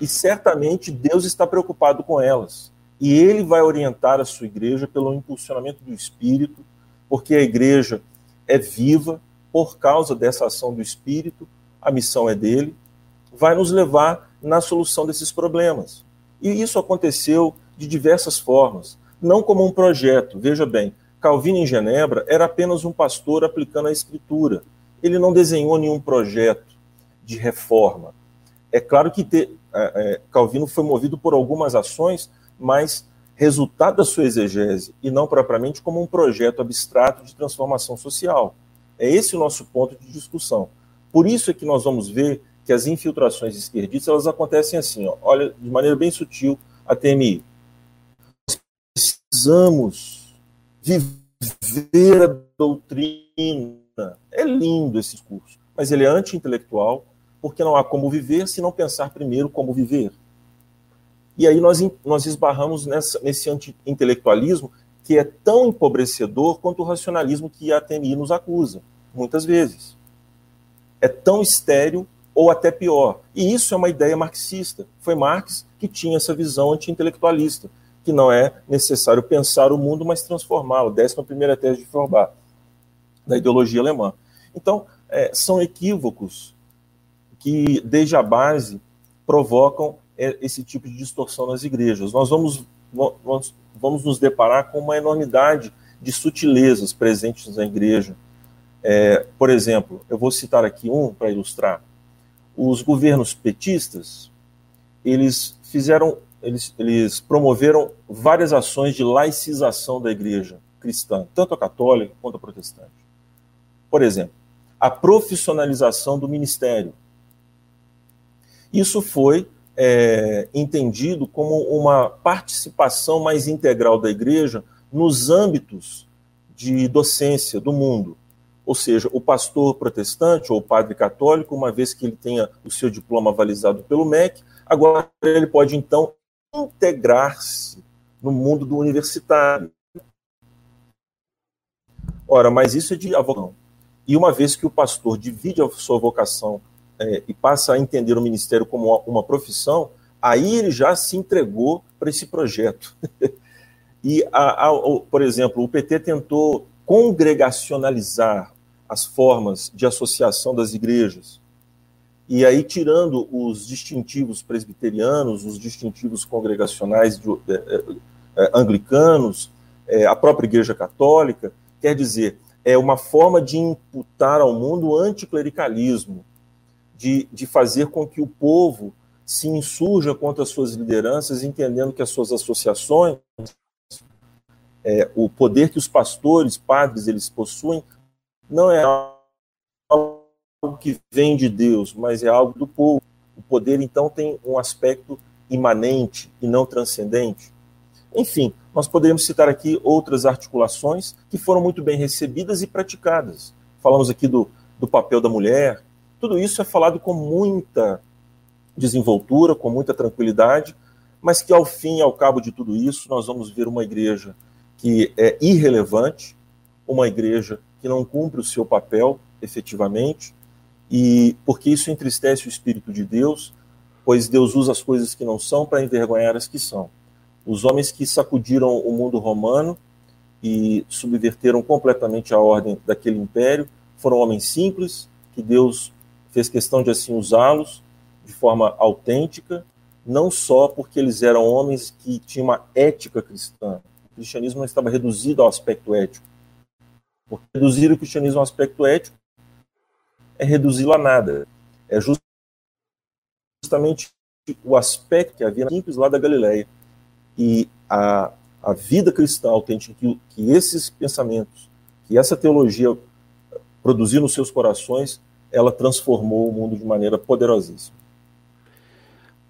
e certamente Deus está preocupado com elas. E ele vai orientar a sua igreja pelo impulsionamento do Espírito, porque a igreja é viva por causa dessa ação do Espírito, a missão é dele, vai nos levar na solução desses problemas. E isso aconteceu de diversas formas, não como um projeto. Veja bem, Calvino em Genebra era apenas um pastor aplicando a escritura. Ele não desenhou nenhum projeto de reforma. É claro que te, é, é, Calvino foi movido por algumas ações, mas resultado da sua exegese e não propriamente como um projeto abstrato de transformação social. É esse o nosso ponto de discussão. Por isso é que nós vamos ver que as infiltrações esquerdistas elas acontecem assim, ó, olha, de maneira bem sutil, a TMI. Nós precisamos viver a doutrina. É lindo esse discurso, mas ele é anti-intelectual, porque não há como viver se não pensar primeiro como viver. E aí nós, nós esbarramos nessa, nesse anti-intelectualismo que é tão empobrecedor quanto o racionalismo que a TNI nos acusa, muitas vezes. É tão estéril ou até pior. E isso é uma ideia marxista. Foi Marx que tinha essa visão anti-intelectualista, que não é necessário pensar o mundo, mas transformá-lo. Décima primeira tese de Feuerbach, da ideologia alemã. Então, é, são equívocos que, desde a base, provocam é, esse tipo de distorção nas igrejas. Nós vamos, vamos nos deparar com uma enormidade de sutilezas presentes na igreja. É, por exemplo, eu vou citar aqui um para ilustrar. Os governos petistas, eles fizeram, eles, eles promoveram várias ações de laicização da igreja cristã, tanto a católica quanto a protestante. Por exemplo, a profissionalização do ministério. Isso foi é, entendido como uma participação mais integral da igreja nos âmbitos de docência do mundo. Ou seja, o pastor protestante ou o padre católico, uma vez que ele tenha o seu diploma avalizado pelo MEC, agora ele pode então integrar-se no mundo do universitário. Ora, mas isso é de vocação. E uma vez que o pastor divide a sua vocação é, e passa a entender o ministério como uma, profissão, aí ele já se entregou para esse projeto. e, a, a, por exemplo, o PT tentou congregacionalizar as formas de associação das igrejas. E aí, tirando os distintivos presbiterianos, os distintivos congregacionais de, é, é, anglicanos, é, a própria Igreja Católica, quer dizer, é uma forma de imputar ao mundo anticlericalismo, de, de fazer com que o povo se insurja contra as suas lideranças, entendendo que as suas associações, é, o poder que os pastores, padres, eles possuem, não é algo que vem de Deus, mas é algo do povo. O poder, então, tem um aspecto imanente e não transcendente. Enfim, nós poderíamos citar aqui outras articulações que foram muito bem recebidas e praticadas. Falamos aqui do, do papel da mulher, tudo isso é falado com muita desenvoltura, com muita tranquilidade, mas que ao fim e ao cabo de tudo isso, nós vamos ver uma igreja que é irrelevante, uma igreja que não cumpre o seu papel efetivamente, e porque isso entristece o Espírito de Deus, pois Deus usa as coisas que não são para envergonhar as que são. Os homens que sacudiram o mundo romano e subverteram completamente a ordem daquele império foram homens simples, que Deus fez questão de assim usá-los de forma autêntica, não só porque eles eram homens que tinham uma ética cristã. O cristianismo não estava reduzido ao aspecto ético. Porque reduzir o cristianismo ao aspecto ético é reduzi-lo a nada. É justamente o aspecto que havia simples lá da Galileia. E a, a vida cristã autêntica, que, que esses pensamentos, que essa teologia produziu nos seus corações, ela transformou o mundo de maneira poderosíssima.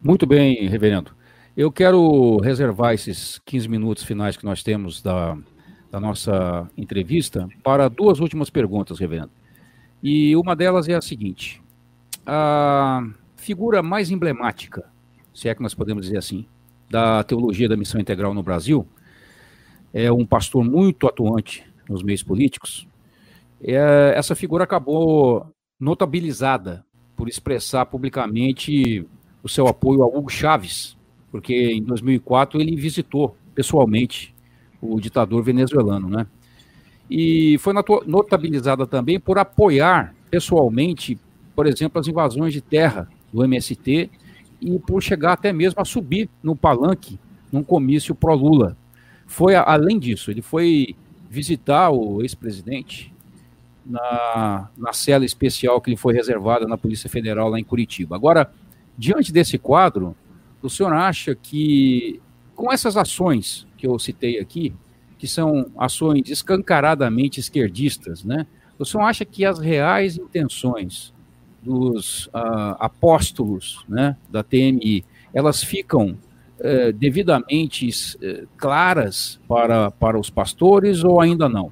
Muito bem, reverendo. Eu quero reservar esses 15 minutos finais que nós temos da, da nossa entrevista para duas últimas perguntas, Reverendo. E uma delas é a seguinte: a figura mais emblemática, se é que nós podemos dizer assim, da teologia da missão integral no Brasil é um pastor muito atuante nos meios políticos. É, essa figura acabou notabilizada por expressar publicamente o seu apoio a Hugo Chávez, porque em 2004 ele visitou pessoalmente o ditador venezuelano, né? E foi notabilizada também por apoiar pessoalmente, por exemplo, as invasões de terra do MST e por chegar até mesmo a subir no palanque num comício pró-Lula. Foi além disso, ele foi visitar o ex-presidente na, na cela especial que lhe foi reservada na Polícia Federal lá em Curitiba. Agora, diante desse quadro, o senhor acha que com essas ações que eu citei aqui, que são ações escancaradamente esquerdistas, né? O senhor acha que as reais intenções dos uh, apóstolos né, da TMI, elas ficam uh, devidamente uh, claras para, para os pastores ou ainda não?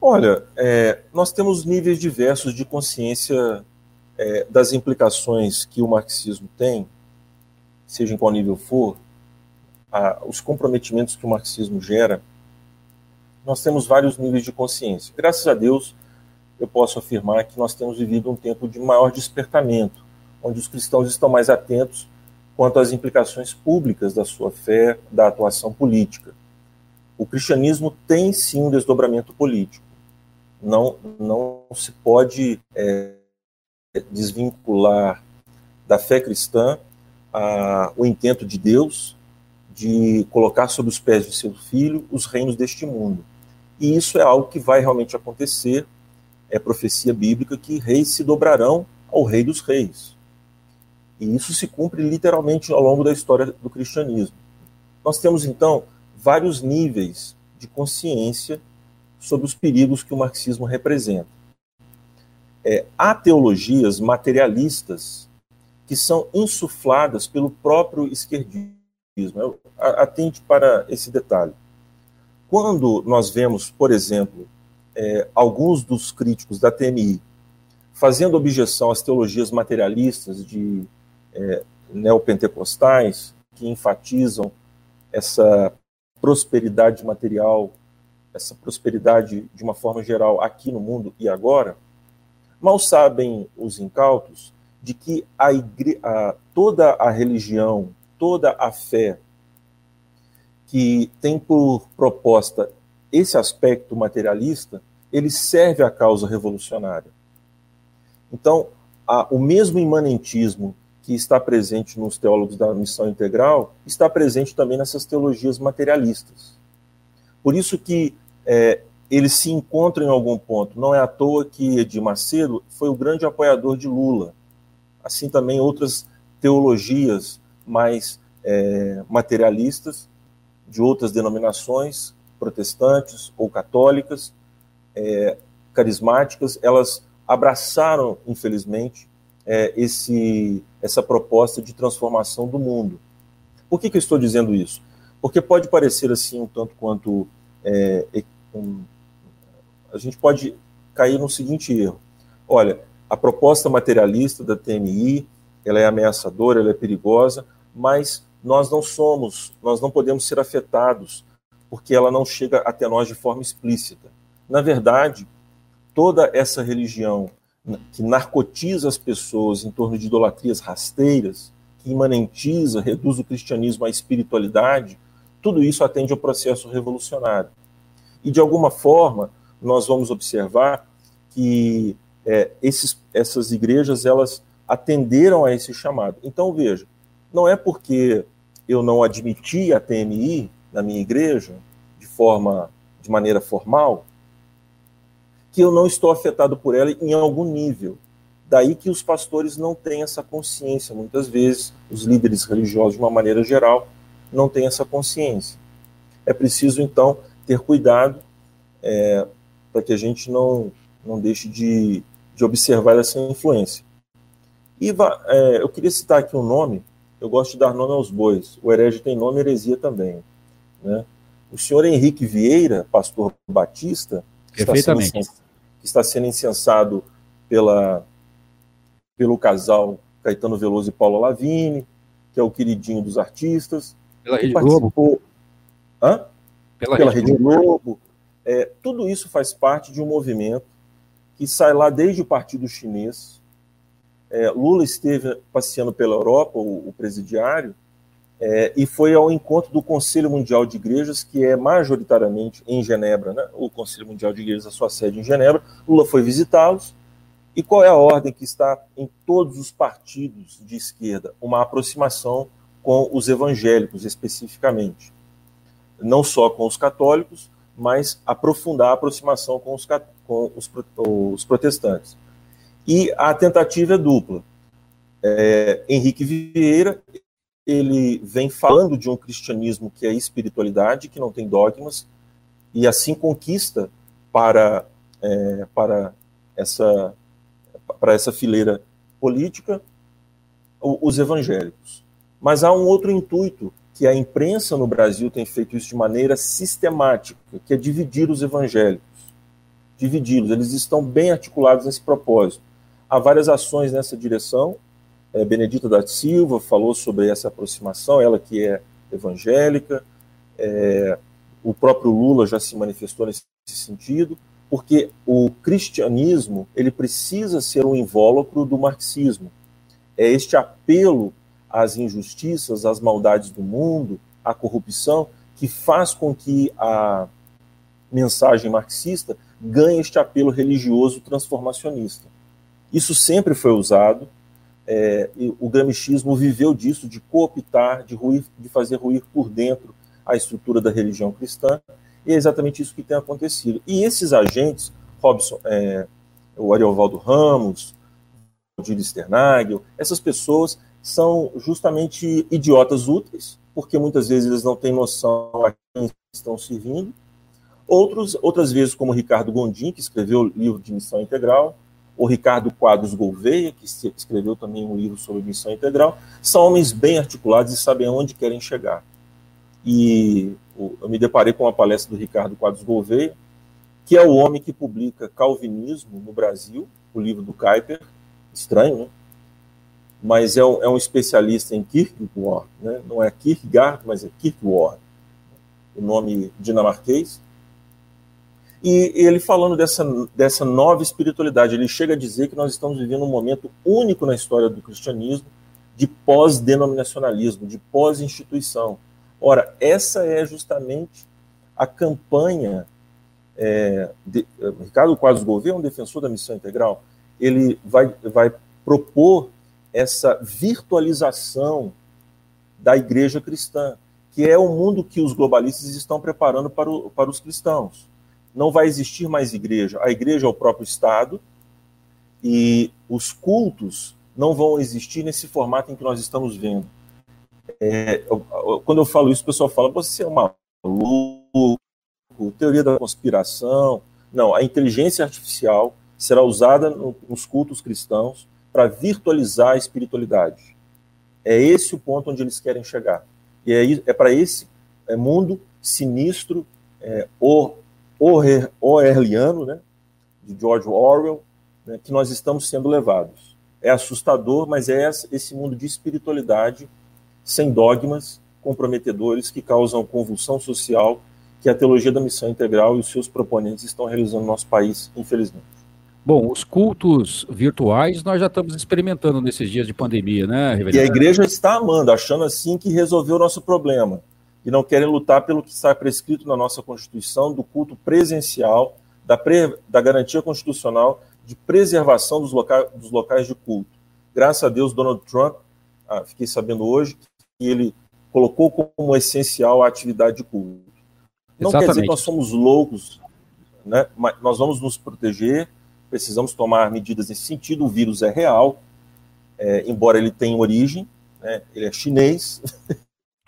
Olha, é, nós temos níveis diversos de consciência é, das implicações que o marxismo tem, seja em qual nível for, a, os comprometimentos que o marxismo gera, nós temos vários níveis de consciência. Graças a Deus, eu posso afirmar que nós temos vivido um tempo de maior despertamento, onde os cristãos estão mais atentos quanto às implicações públicas da sua fé, da atuação política. O cristianismo tem sim um desdobramento político. Não, não se pode é, desvincular da fé cristã a, o intento de Deus de colocar sob os pés de seu filho os reinos deste mundo. E isso é algo que vai realmente acontecer é profecia bíblica que reis se dobrarão ao rei dos reis. E isso se cumpre literalmente ao longo da história do cristianismo. Nós temos então vários níveis de consciência sobre os perigos que o marxismo representa. É, há teologias materialistas que são insufladas pelo próprio esquerdismo. Eu, atente para esse detalhe. Quando nós vemos, por exemplo, é, alguns dos críticos da TMI fazendo objeção às teologias materialistas de é, neopentecostais, que enfatizam essa prosperidade material, essa prosperidade de uma forma geral aqui no mundo e agora, mal sabem os incautos de que a igre... a, toda a religião, toda a fé que tem por proposta esse aspecto materialista, ele serve à causa revolucionária. Então, a, o mesmo imanentismo que está presente nos teólogos da missão integral está presente também nessas teologias materialistas. Por isso que é, eles se encontram em algum ponto. Não é à toa que Edir Macedo foi o grande apoiador de Lula. Assim também outras teologias mais é, materialistas de outras denominações protestantes ou católicas, é, carismáticas, elas abraçaram, infelizmente, é, esse, essa proposta de transformação do mundo. Por que, que eu estou dizendo isso? Porque pode parecer assim um tanto quanto. É, um, a gente pode cair no seguinte erro. Olha, a proposta materialista da TMI, ela é ameaçadora, ela é perigosa, mas nós não somos, nós não podemos ser afetados porque ela não chega até nós de forma explícita. Na verdade, toda essa religião que narcotiza as pessoas em torno de idolatrias rasteiras, que imanentiza, reduz o cristianismo à espiritualidade, tudo isso atende ao processo revolucionário. E, de alguma forma, nós vamos observar que é, esses, essas igrejas elas atenderam a esse chamado. Então, veja, não é porque eu não admiti a TMI na minha igreja de forma de maneira formal que eu não estou afetado por ela em algum nível. Daí que os pastores não têm essa consciência. Muitas vezes, os líderes religiosos, de uma maneira geral, não têm essa consciência. É preciso, então, ter cuidado é, para que a gente não, não deixe de, de observar essa influência. E é, eu queria citar aqui um nome eu gosto de dar nome aos bois. O herege tem nome, heresia também. Né? O senhor Henrique Vieira, pastor batista, que está, sendo, que está sendo incensado pela, pelo casal Caetano Veloso e Paulo Lavini, que é o queridinho dos artistas. Pela Rede Globo. Hã? Pela, Pela Rede, Rede Globo. É, tudo isso faz parte de um movimento que sai lá desde o Partido Chinês. É, Lula esteve passeando pela Europa, o, o presidiário, é, e foi ao encontro do Conselho Mundial de Igrejas, que é majoritariamente em Genebra, né? o Conselho Mundial de Igrejas, a sua sede em Genebra. Lula foi visitá-los. E qual é a ordem que está em todos os partidos de esquerda? Uma aproximação com os evangélicos, especificamente. Não só com os católicos, mas aprofundar a aproximação com os, com os, os protestantes. E a tentativa é dupla. É, Henrique Vieira ele vem falando de um cristianismo que é espiritualidade, que não tem dogmas, e assim conquista para, é, para, essa, para essa fileira política os evangélicos. Mas há um outro intuito que a imprensa no Brasil tem feito isso de maneira sistemática, que é dividir os evangélicos. Dividi-los, eles estão bem articulados nesse propósito. Há várias ações nessa direção, é, Benedita da Silva falou sobre essa aproximação, ela que é evangélica, é, o próprio Lula já se manifestou nesse sentido, porque o cristianismo ele precisa ser um invólucro do marxismo. É este apelo às injustiças, às maldades do mundo, à corrupção, que faz com que a mensagem marxista ganhe este apelo religioso transformacionista. Isso sempre foi usado, é, o gramichismo viveu disso, de cooptar, de, ruir, de fazer ruir por dentro a estrutura da religião cristã, e é exatamente isso que tem acontecido. E esses agentes, Robson, é, o Ariovaldo Ramos, o Gilles Sternagel, essas pessoas são justamente idiotas úteis, porque muitas vezes eles não têm noção a quem estão servindo. Outros, outras vezes, como Ricardo Gondim, que escreveu o livro de Missão Integral, o Ricardo Quadros Gouveia, que escreveu também um livro sobre missão integral, são homens bem articulados e sabem aonde querem chegar. E eu me deparei com uma palestra do Ricardo Quadros Gouveia, que é o homem que publica Calvinismo no Brasil, o livro do Kuyper, estranho, né? Mas é um, é um especialista em Kierkegaard, né? não é Kierkegaard, mas é Kierkegaard, o nome dinamarquês, e ele falando dessa, dessa nova espiritualidade, ele chega a dizer que nós estamos vivendo um momento único na história do cristianismo de pós-denominacionalismo, de pós-instituição. Ora, essa é justamente a campanha. É, de, Ricardo Quadros Gouveia é um defensor da missão integral. Ele vai, vai propor essa virtualização da igreja cristã, que é o mundo que os globalistas estão preparando para, o, para os cristãos não vai existir mais igreja. A igreja é o próprio Estado e os cultos não vão existir nesse formato em que nós estamos vendo. É, quando eu falo isso, o pessoal fala: você é uma maluco, teoria da conspiração. Não, a inteligência artificial será usada nos cultos cristãos para virtualizar a espiritualidade. É esse o ponto onde eles querem chegar. E é, é para esse é mundo sinistro, é, orwelliano, né, de George Orwell, né, que nós estamos sendo levados. É assustador, mas é esse mundo de espiritualidade sem dogmas comprometedores que causam convulsão social que a teologia da missão integral e os seus proponentes estão realizando no nosso país, infelizmente. Bom, os cultos virtuais nós já estamos experimentando nesses dias de pandemia, né, Reverendo? E a igreja está amando, achando assim que resolveu o nosso problema e não querem lutar pelo que está prescrito na nossa Constituição do culto presencial, da, pre, da garantia constitucional de preservação dos, loca, dos locais de culto. Graças a Deus, Donald Trump, ah, fiquei sabendo hoje, que ele colocou como essencial a atividade de culto. Não Exatamente. quer dizer que nós somos loucos, né? Mas nós vamos nos proteger, precisamos tomar medidas nesse sentido. O vírus é real, é, embora ele tenha origem, né? ele é chinês,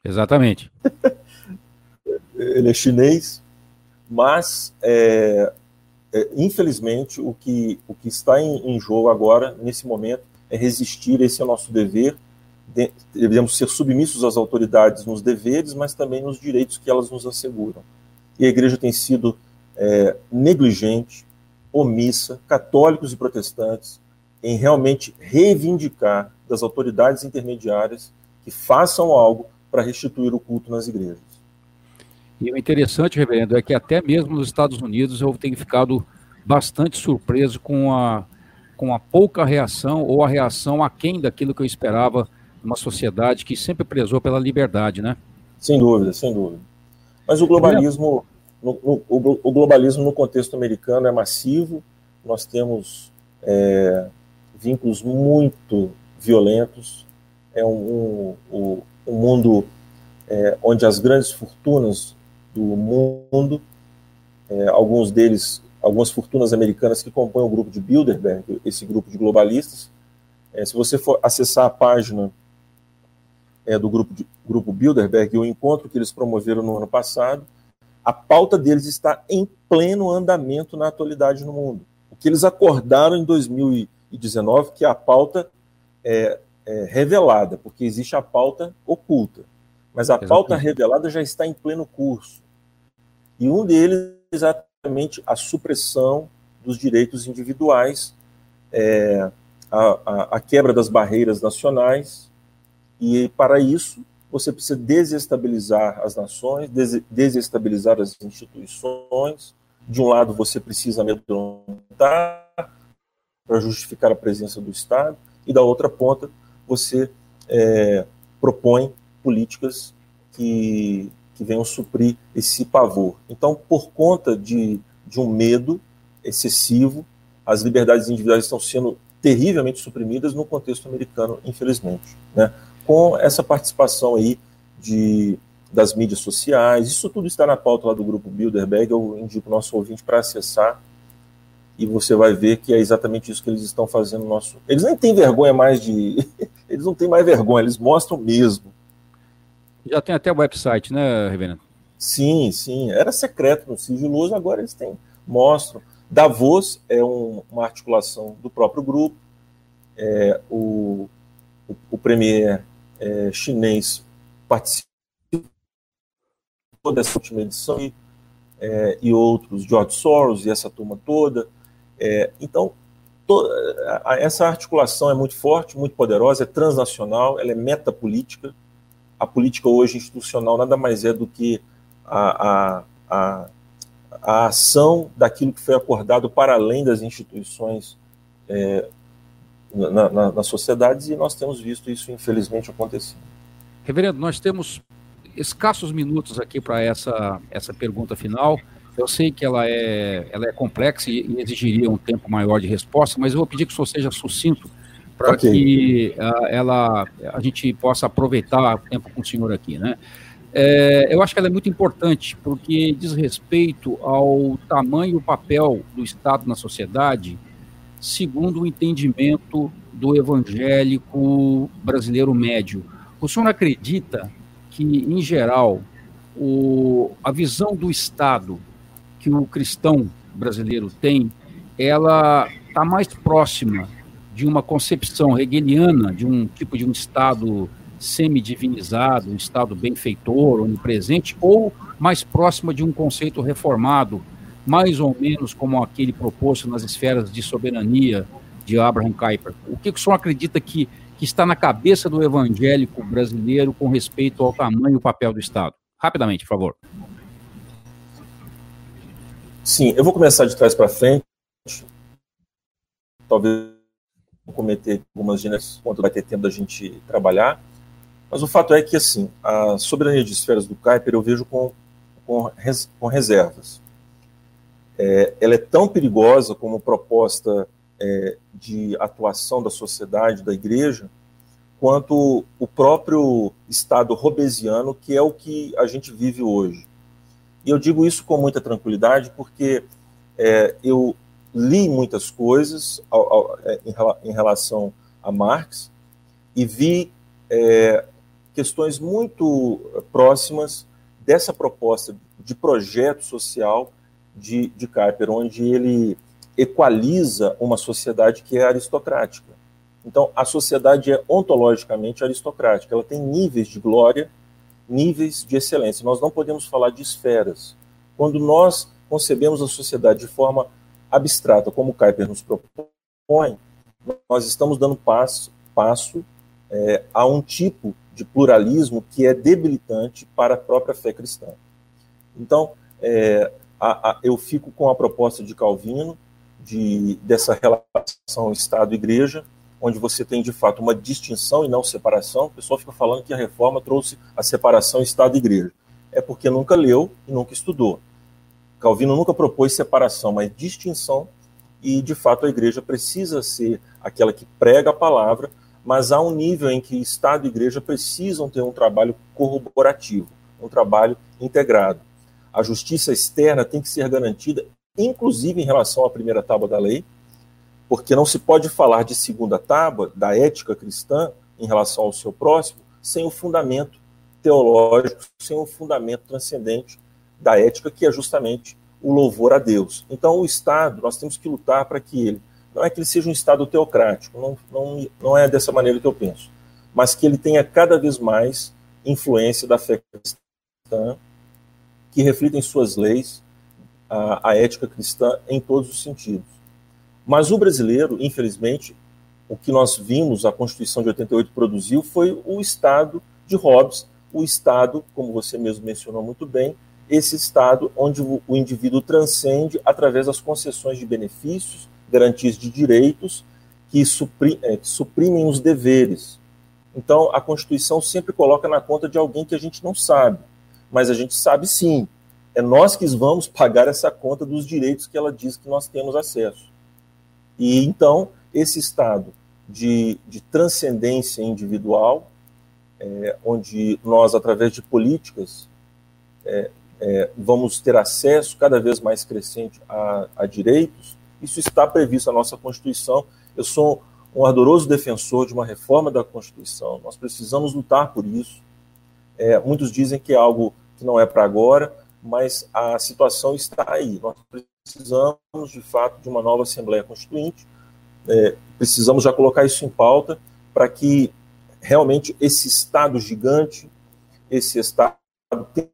Exatamente. Ele é chinês, mas é, é, infelizmente o que, o que está em, em, jogo agora, nesse momento, é resistir, esse é o nosso dever, devemos ser submissos às autoridades nos deveres, mas também nos direitos que elas nos asseguram. E a igreja tem sido é, negligente, omissa, católicos e protestantes, em realmente reivindicar das autoridades intermediárias que façam algo para restituir o culto nas igrejas. E o interessante, reverendo, é que até mesmo nos Estados Unidos eu tenho ficado bastante surpreso com a, com a pouca reação ou a reação aquém daquilo que eu esperava numa sociedade que sempre prezou pela liberdade, né? Sem dúvida, sem dúvida. Mas o globalismo, no, no, o, o, globalismo no contexto americano é massivo. Nós temos é, vínculos muito violentos. É um, um, um mundo é, onde as grandes fortunas do mundo, é, alguns deles, algumas fortunas americanas que compõem o grupo de Bilderberg, esse grupo de globalistas. É, se você for acessar a página é, do grupo, de, grupo Bilderberg, o encontro que eles promoveram no ano passado, a pauta deles está em pleno andamento na atualidade no mundo. O que eles acordaram em 2019, que é a pauta é, é revelada, porque existe a pauta oculta. Mas a Exatamente. pauta revelada já está em pleno curso. E um deles é exatamente a supressão dos direitos individuais, é, a, a, a quebra das barreiras nacionais, e para isso, você precisa desestabilizar as nações, des desestabilizar as instituições. De um lado, você precisa amedrontar para justificar a presença do Estado, e da outra ponta, você é, propõe políticas que, que venham suprir esse pavor. Então, por conta de, de um medo excessivo, as liberdades individuais estão sendo terrivelmente suprimidas no contexto americano, infelizmente. Né? com essa participação aí de, das mídias sociais. Isso tudo está na pauta lá do grupo Bilderberg. Eu indico o nosso ouvinte para acessar e você vai ver que é exatamente isso que eles estão fazendo no nosso. Eles nem têm vergonha mais de. eles não têm mais vergonha, eles mostram mesmo. Já tem até website, né, Reverendo? Sim, sim. Era secreto no sigiloso, agora eles têm. Mostram. Davos é um, uma articulação do próprio grupo. É, o, o, o premier é, chinês participou dessa última edição e, é, e outros, George Soros e essa turma toda. É, então, essa articulação é muito forte, muito poderosa, é transnacional, ela é metapolítica. A política hoje institucional nada mais é do que a, a, a, a ação daquilo que foi acordado para além das instituições é, na, na, nas sociedades e nós temos visto isso, infelizmente, acontecendo. Reverendo, nós temos escassos minutos aqui para essa, essa pergunta final. Eu sei que ela é, ela é complexa e, exigiria um tempo maior de resposta, mas eu vou pedir que o senhor seja sucinto para okay. que uh, ela, a gente possa aproveitar o tempo com o senhor aqui, né? É, eu acho que ela é muito importante porque diz respeito ao tamanho e o papel do Estado na sociedade segundo o entendimento do evangélico brasileiro médio. O senhor acredita que, em geral, o, a visão do Estado que o cristão brasileiro tem, ela está mais próxima de uma concepção hegeliana, de um tipo de um Estado semi-divinizado, um Estado benfeitor, onipresente, ou mais próxima de um conceito reformado, mais ou menos como aquele proposto nas esferas de soberania de Abraham Kuyper. O que o senhor acredita que, que está na cabeça do evangélico brasileiro com respeito ao tamanho e papel do Estado? Rapidamente, por favor. Sim, eu vou começar de trás para frente. Talvez cometer algumas gêneros quando vai ter tempo da gente trabalhar. Mas o fato é que, assim, a soberania de esferas do Kuiper eu vejo com, com, res, com reservas é, ela é tão perigosa como proposta é, de atuação da sociedade, da igreja, quanto o próprio Estado robesiano, que é o que a gente vive hoje. E eu digo isso com muita tranquilidade porque é, eu li muitas coisas ao, ao, é, em, em, relação a Marx e vi é, questões muito próximas dessa proposta de projeto social de, de Kuiper, onde ele equaliza uma sociedade que é aristocrática. Então, a sociedade é ontologicamente aristocrática, ela tem níveis de glória, níveis de excelência. Nós não podemos falar de esferas. Quando nós concebemos a sociedade de forma abstrata, como Kuyper nos propõe, nós estamos dando passo, passo é, a um tipo de pluralismo que é debilitante para a própria fé cristã. Então, é, a, a, eu fico com a proposta de Calvino de, dessa relação Estado-Igreja, onde você tem de fato uma distinção e não separação. O pessoal fica falando que a reforma trouxe a separação Estado-Igreja. É porque nunca leu e nunca estudou. Calvino nunca propôs separação, mas distinção, e de fato a igreja precisa ser aquela que prega a palavra, mas há um nível em que Estado e igreja precisam ter um trabalho corroborativo, um trabalho integrado. A justiça externa tem que ser garantida, inclusive em relação à primeira tábua da lei, porque não se pode falar de segunda tábua, da ética cristã, em relação ao seu próximo, sem o fundamento teológico, sem o fundamento transcendente da ética, que é justamente o louvor a Deus. Então, o Estado, nós temos que lutar para que ele, não é que ele seja um Estado teocrático, não, não, não é dessa maneira que eu penso, mas que ele tenha cada vez mais influência da fé cristã, que reflita em suas leis a, a ética cristã em todos os sentidos. Mas o brasileiro, infelizmente, o que nós vimos a Constituição de 88 produziu foi o Estado de Hobbes, o Estado, como você mesmo mencionou muito bem, esse Estado onde o indivíduo transcende através das concessões de benefícios, garantias de direitos é, que suprimem os deveres. Então, a Constituição sempre coloca na conta de alguém que a gente não sabe, mas a gente sabe sim. É nós que vamos pagar essa conta dos direitos que ela diz que nós temos acesso. E então, esse estado de, de transcendência individual, é, onde nós, através de políticas, é, é, vamos ter acesso cada vez mais crescente a, a, direitos, isso está previsto na nossa Constituição. Eu sou um ardoroso defensor de uma reforma da Constituição, nós precisamos lutar por isso. É, muitos dizem que é algo que não é para agora, mas a situação está aí. Nós precisamos, de fato, de uma nova Assembleia Constituinte. É, precisamos já colocar isso em pauta para que realmente esse Estado gigante, esse Estado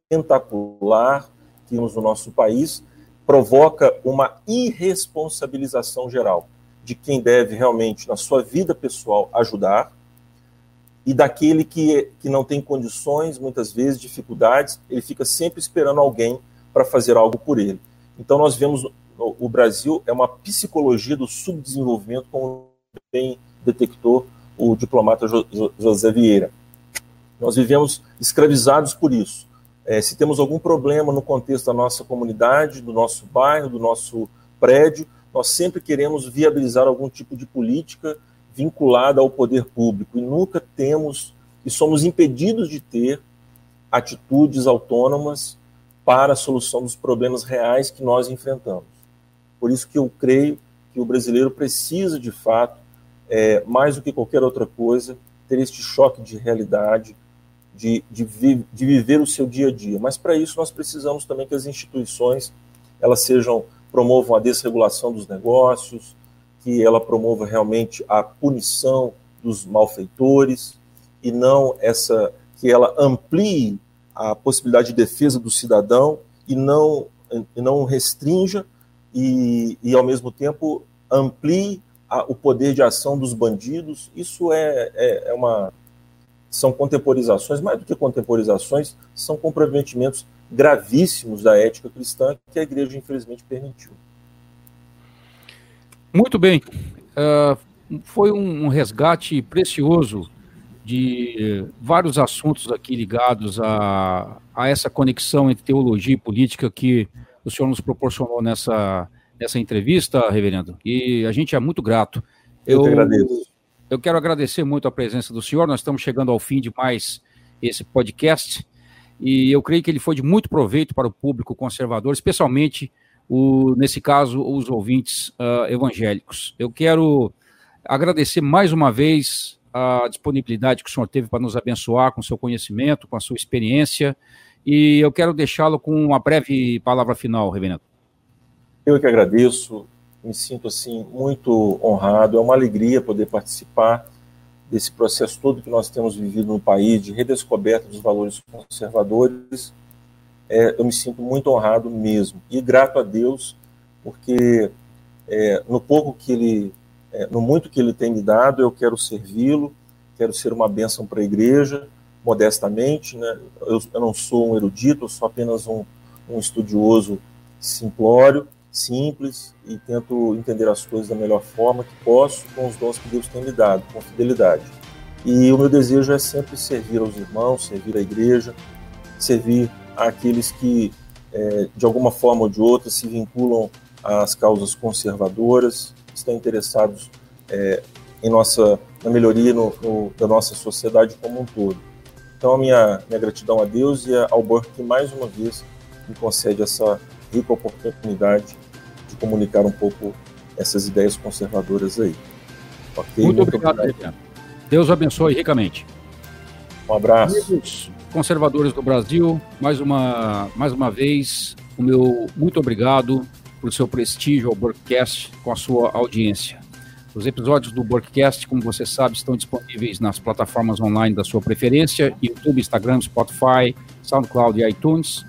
tentacular que temos no nosso país, provoca uma irresponsabilização geral de quem deve realmente, na sua vida pessoal, ajudar, e daquele que, que não tem condições, muitas vezes, dificuldades, ele fica sempre esperando alguém para fazer algo por ele. Então, nós vemos o Brasil é uma psicologia do subdesenvolvimento, como bem detectou o diplomata José Vieira. Nós vivemos escravizados por isso. É, se temos algum problema no contexto da nossa comunidade, do nosso bairro, do nosso prédio, nós sempre queremos viabilizar algum tipo de política vinculada ao poder público e nunca temos e somos impedidos de ter atitudes autônomas para a solução dos problemas reais que nós enfrentamos. Por isso que eu creio que o brasileiro precisa, de fato, é, mais do que qualquer outra coisa, ter este choque de realidade, de, de, vi, de viver o seu dia a dia. Mas para isso nós precisamos também que as instituições elas sejam promovam a desregulação dos negócios, que ela promova realmente a punição dos malfeitores e não essa que ela amplie a possibilidade de defesa do cidadão e não, e não restrinja e, e, ao mesmo tempo, amplie a, o poder de ação dos bandidos. Isso é, é, é, uma. São contemporizações, mais do que contemporizações, são comprometimentos gravíssimos da ética cristã que a igreja, infelizmente, permitiu. Muito bem. Uh, foi um resgate precioso de vários assuntos aqui ligados a, a essa conexão entre teologia e política que o senhor nos proporcionou nessa, nessa entrevista, reverendo, e a gente é muito grato. Eu, eu agradeço. Eu quero agradecer muito a presença do senhor, nós estamos chegando ao fim de mais esse podcast, e eu creio que ele foi de muito proveito para o público conservador, especialmente, o, nesse caso, os ouvintes uh, evangélicos. Eu quero agradecer mais uma vez a disponibilidade que o senhor teve para nos abençoar com seu conhecimento, com a sua experiência. E eu quero deixá-lo com uma breve palavra final, Reverendo. Eu que agradeço. me sinto assim muito honrado, é uma alegria poder participar desse processo todo que nós temos vivido no país de redescoberta dos valores conservadores. É, eu me sinto muito honrado mesmo e grato a Deus porque é, no pouco que ele, é, no muito que ele tem me dado, eu quero servi-lo, quero ser uma bênção para a igreja, modestamente, né? Eu, eu, não sou um erudito, eu sou apenas um, um estudioso simplório, simples e tento entender as coisas da melhor forma que posso com os dons que Deus tem me dado, com fidelidade. E o meu desejo é sempre servir aos irmãos, servir à igreja, servir àqueles que, é, de alguma forma ou de outra, se vinculam às causas conservadoras, estão interessados é, em nossa, na melhoria no, no, da nossa sociedade como um todo. Então, a minha, minha gratidão a Deus e ao Burke que mais uma vez me concede essa rica oportunidade de comunicar um pouco essas ideias conservadoras aí. Okay? Muito, Muito obrigado, obrigado. Deus abençoe ricamente. Um abraço. Amigos conservadores do Brasil, mais uma, mais uma vez, o meu muito obrigado por seu prestígio ao Burkcast com a sua audiência. Os episódios do Burkcast, como você sabe, estão disponíveis nas plataformas online da sua preferência, YouTube, Instagram, Spotify, SoundCloud e iTunes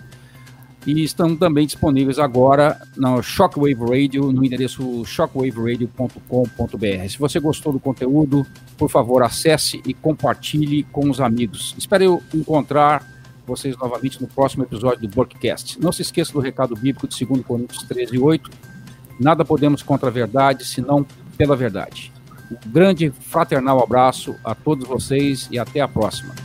e estão também disponíveis agora no Shockwave Radio, no endereço shockwaveradio.com.br. Se você gostou do conteúdo, por favor, acesse e compartilhe com os amigos. Espero encontrar vocês novamente no próximo episódio do Burkcast. Não se esqueça do recado bíblico de 2 Coríntios 13, 8. Nada podemos contra a verdade, senão pela verdade. Um grande fraternal abraço a todos vocês e até a próxima.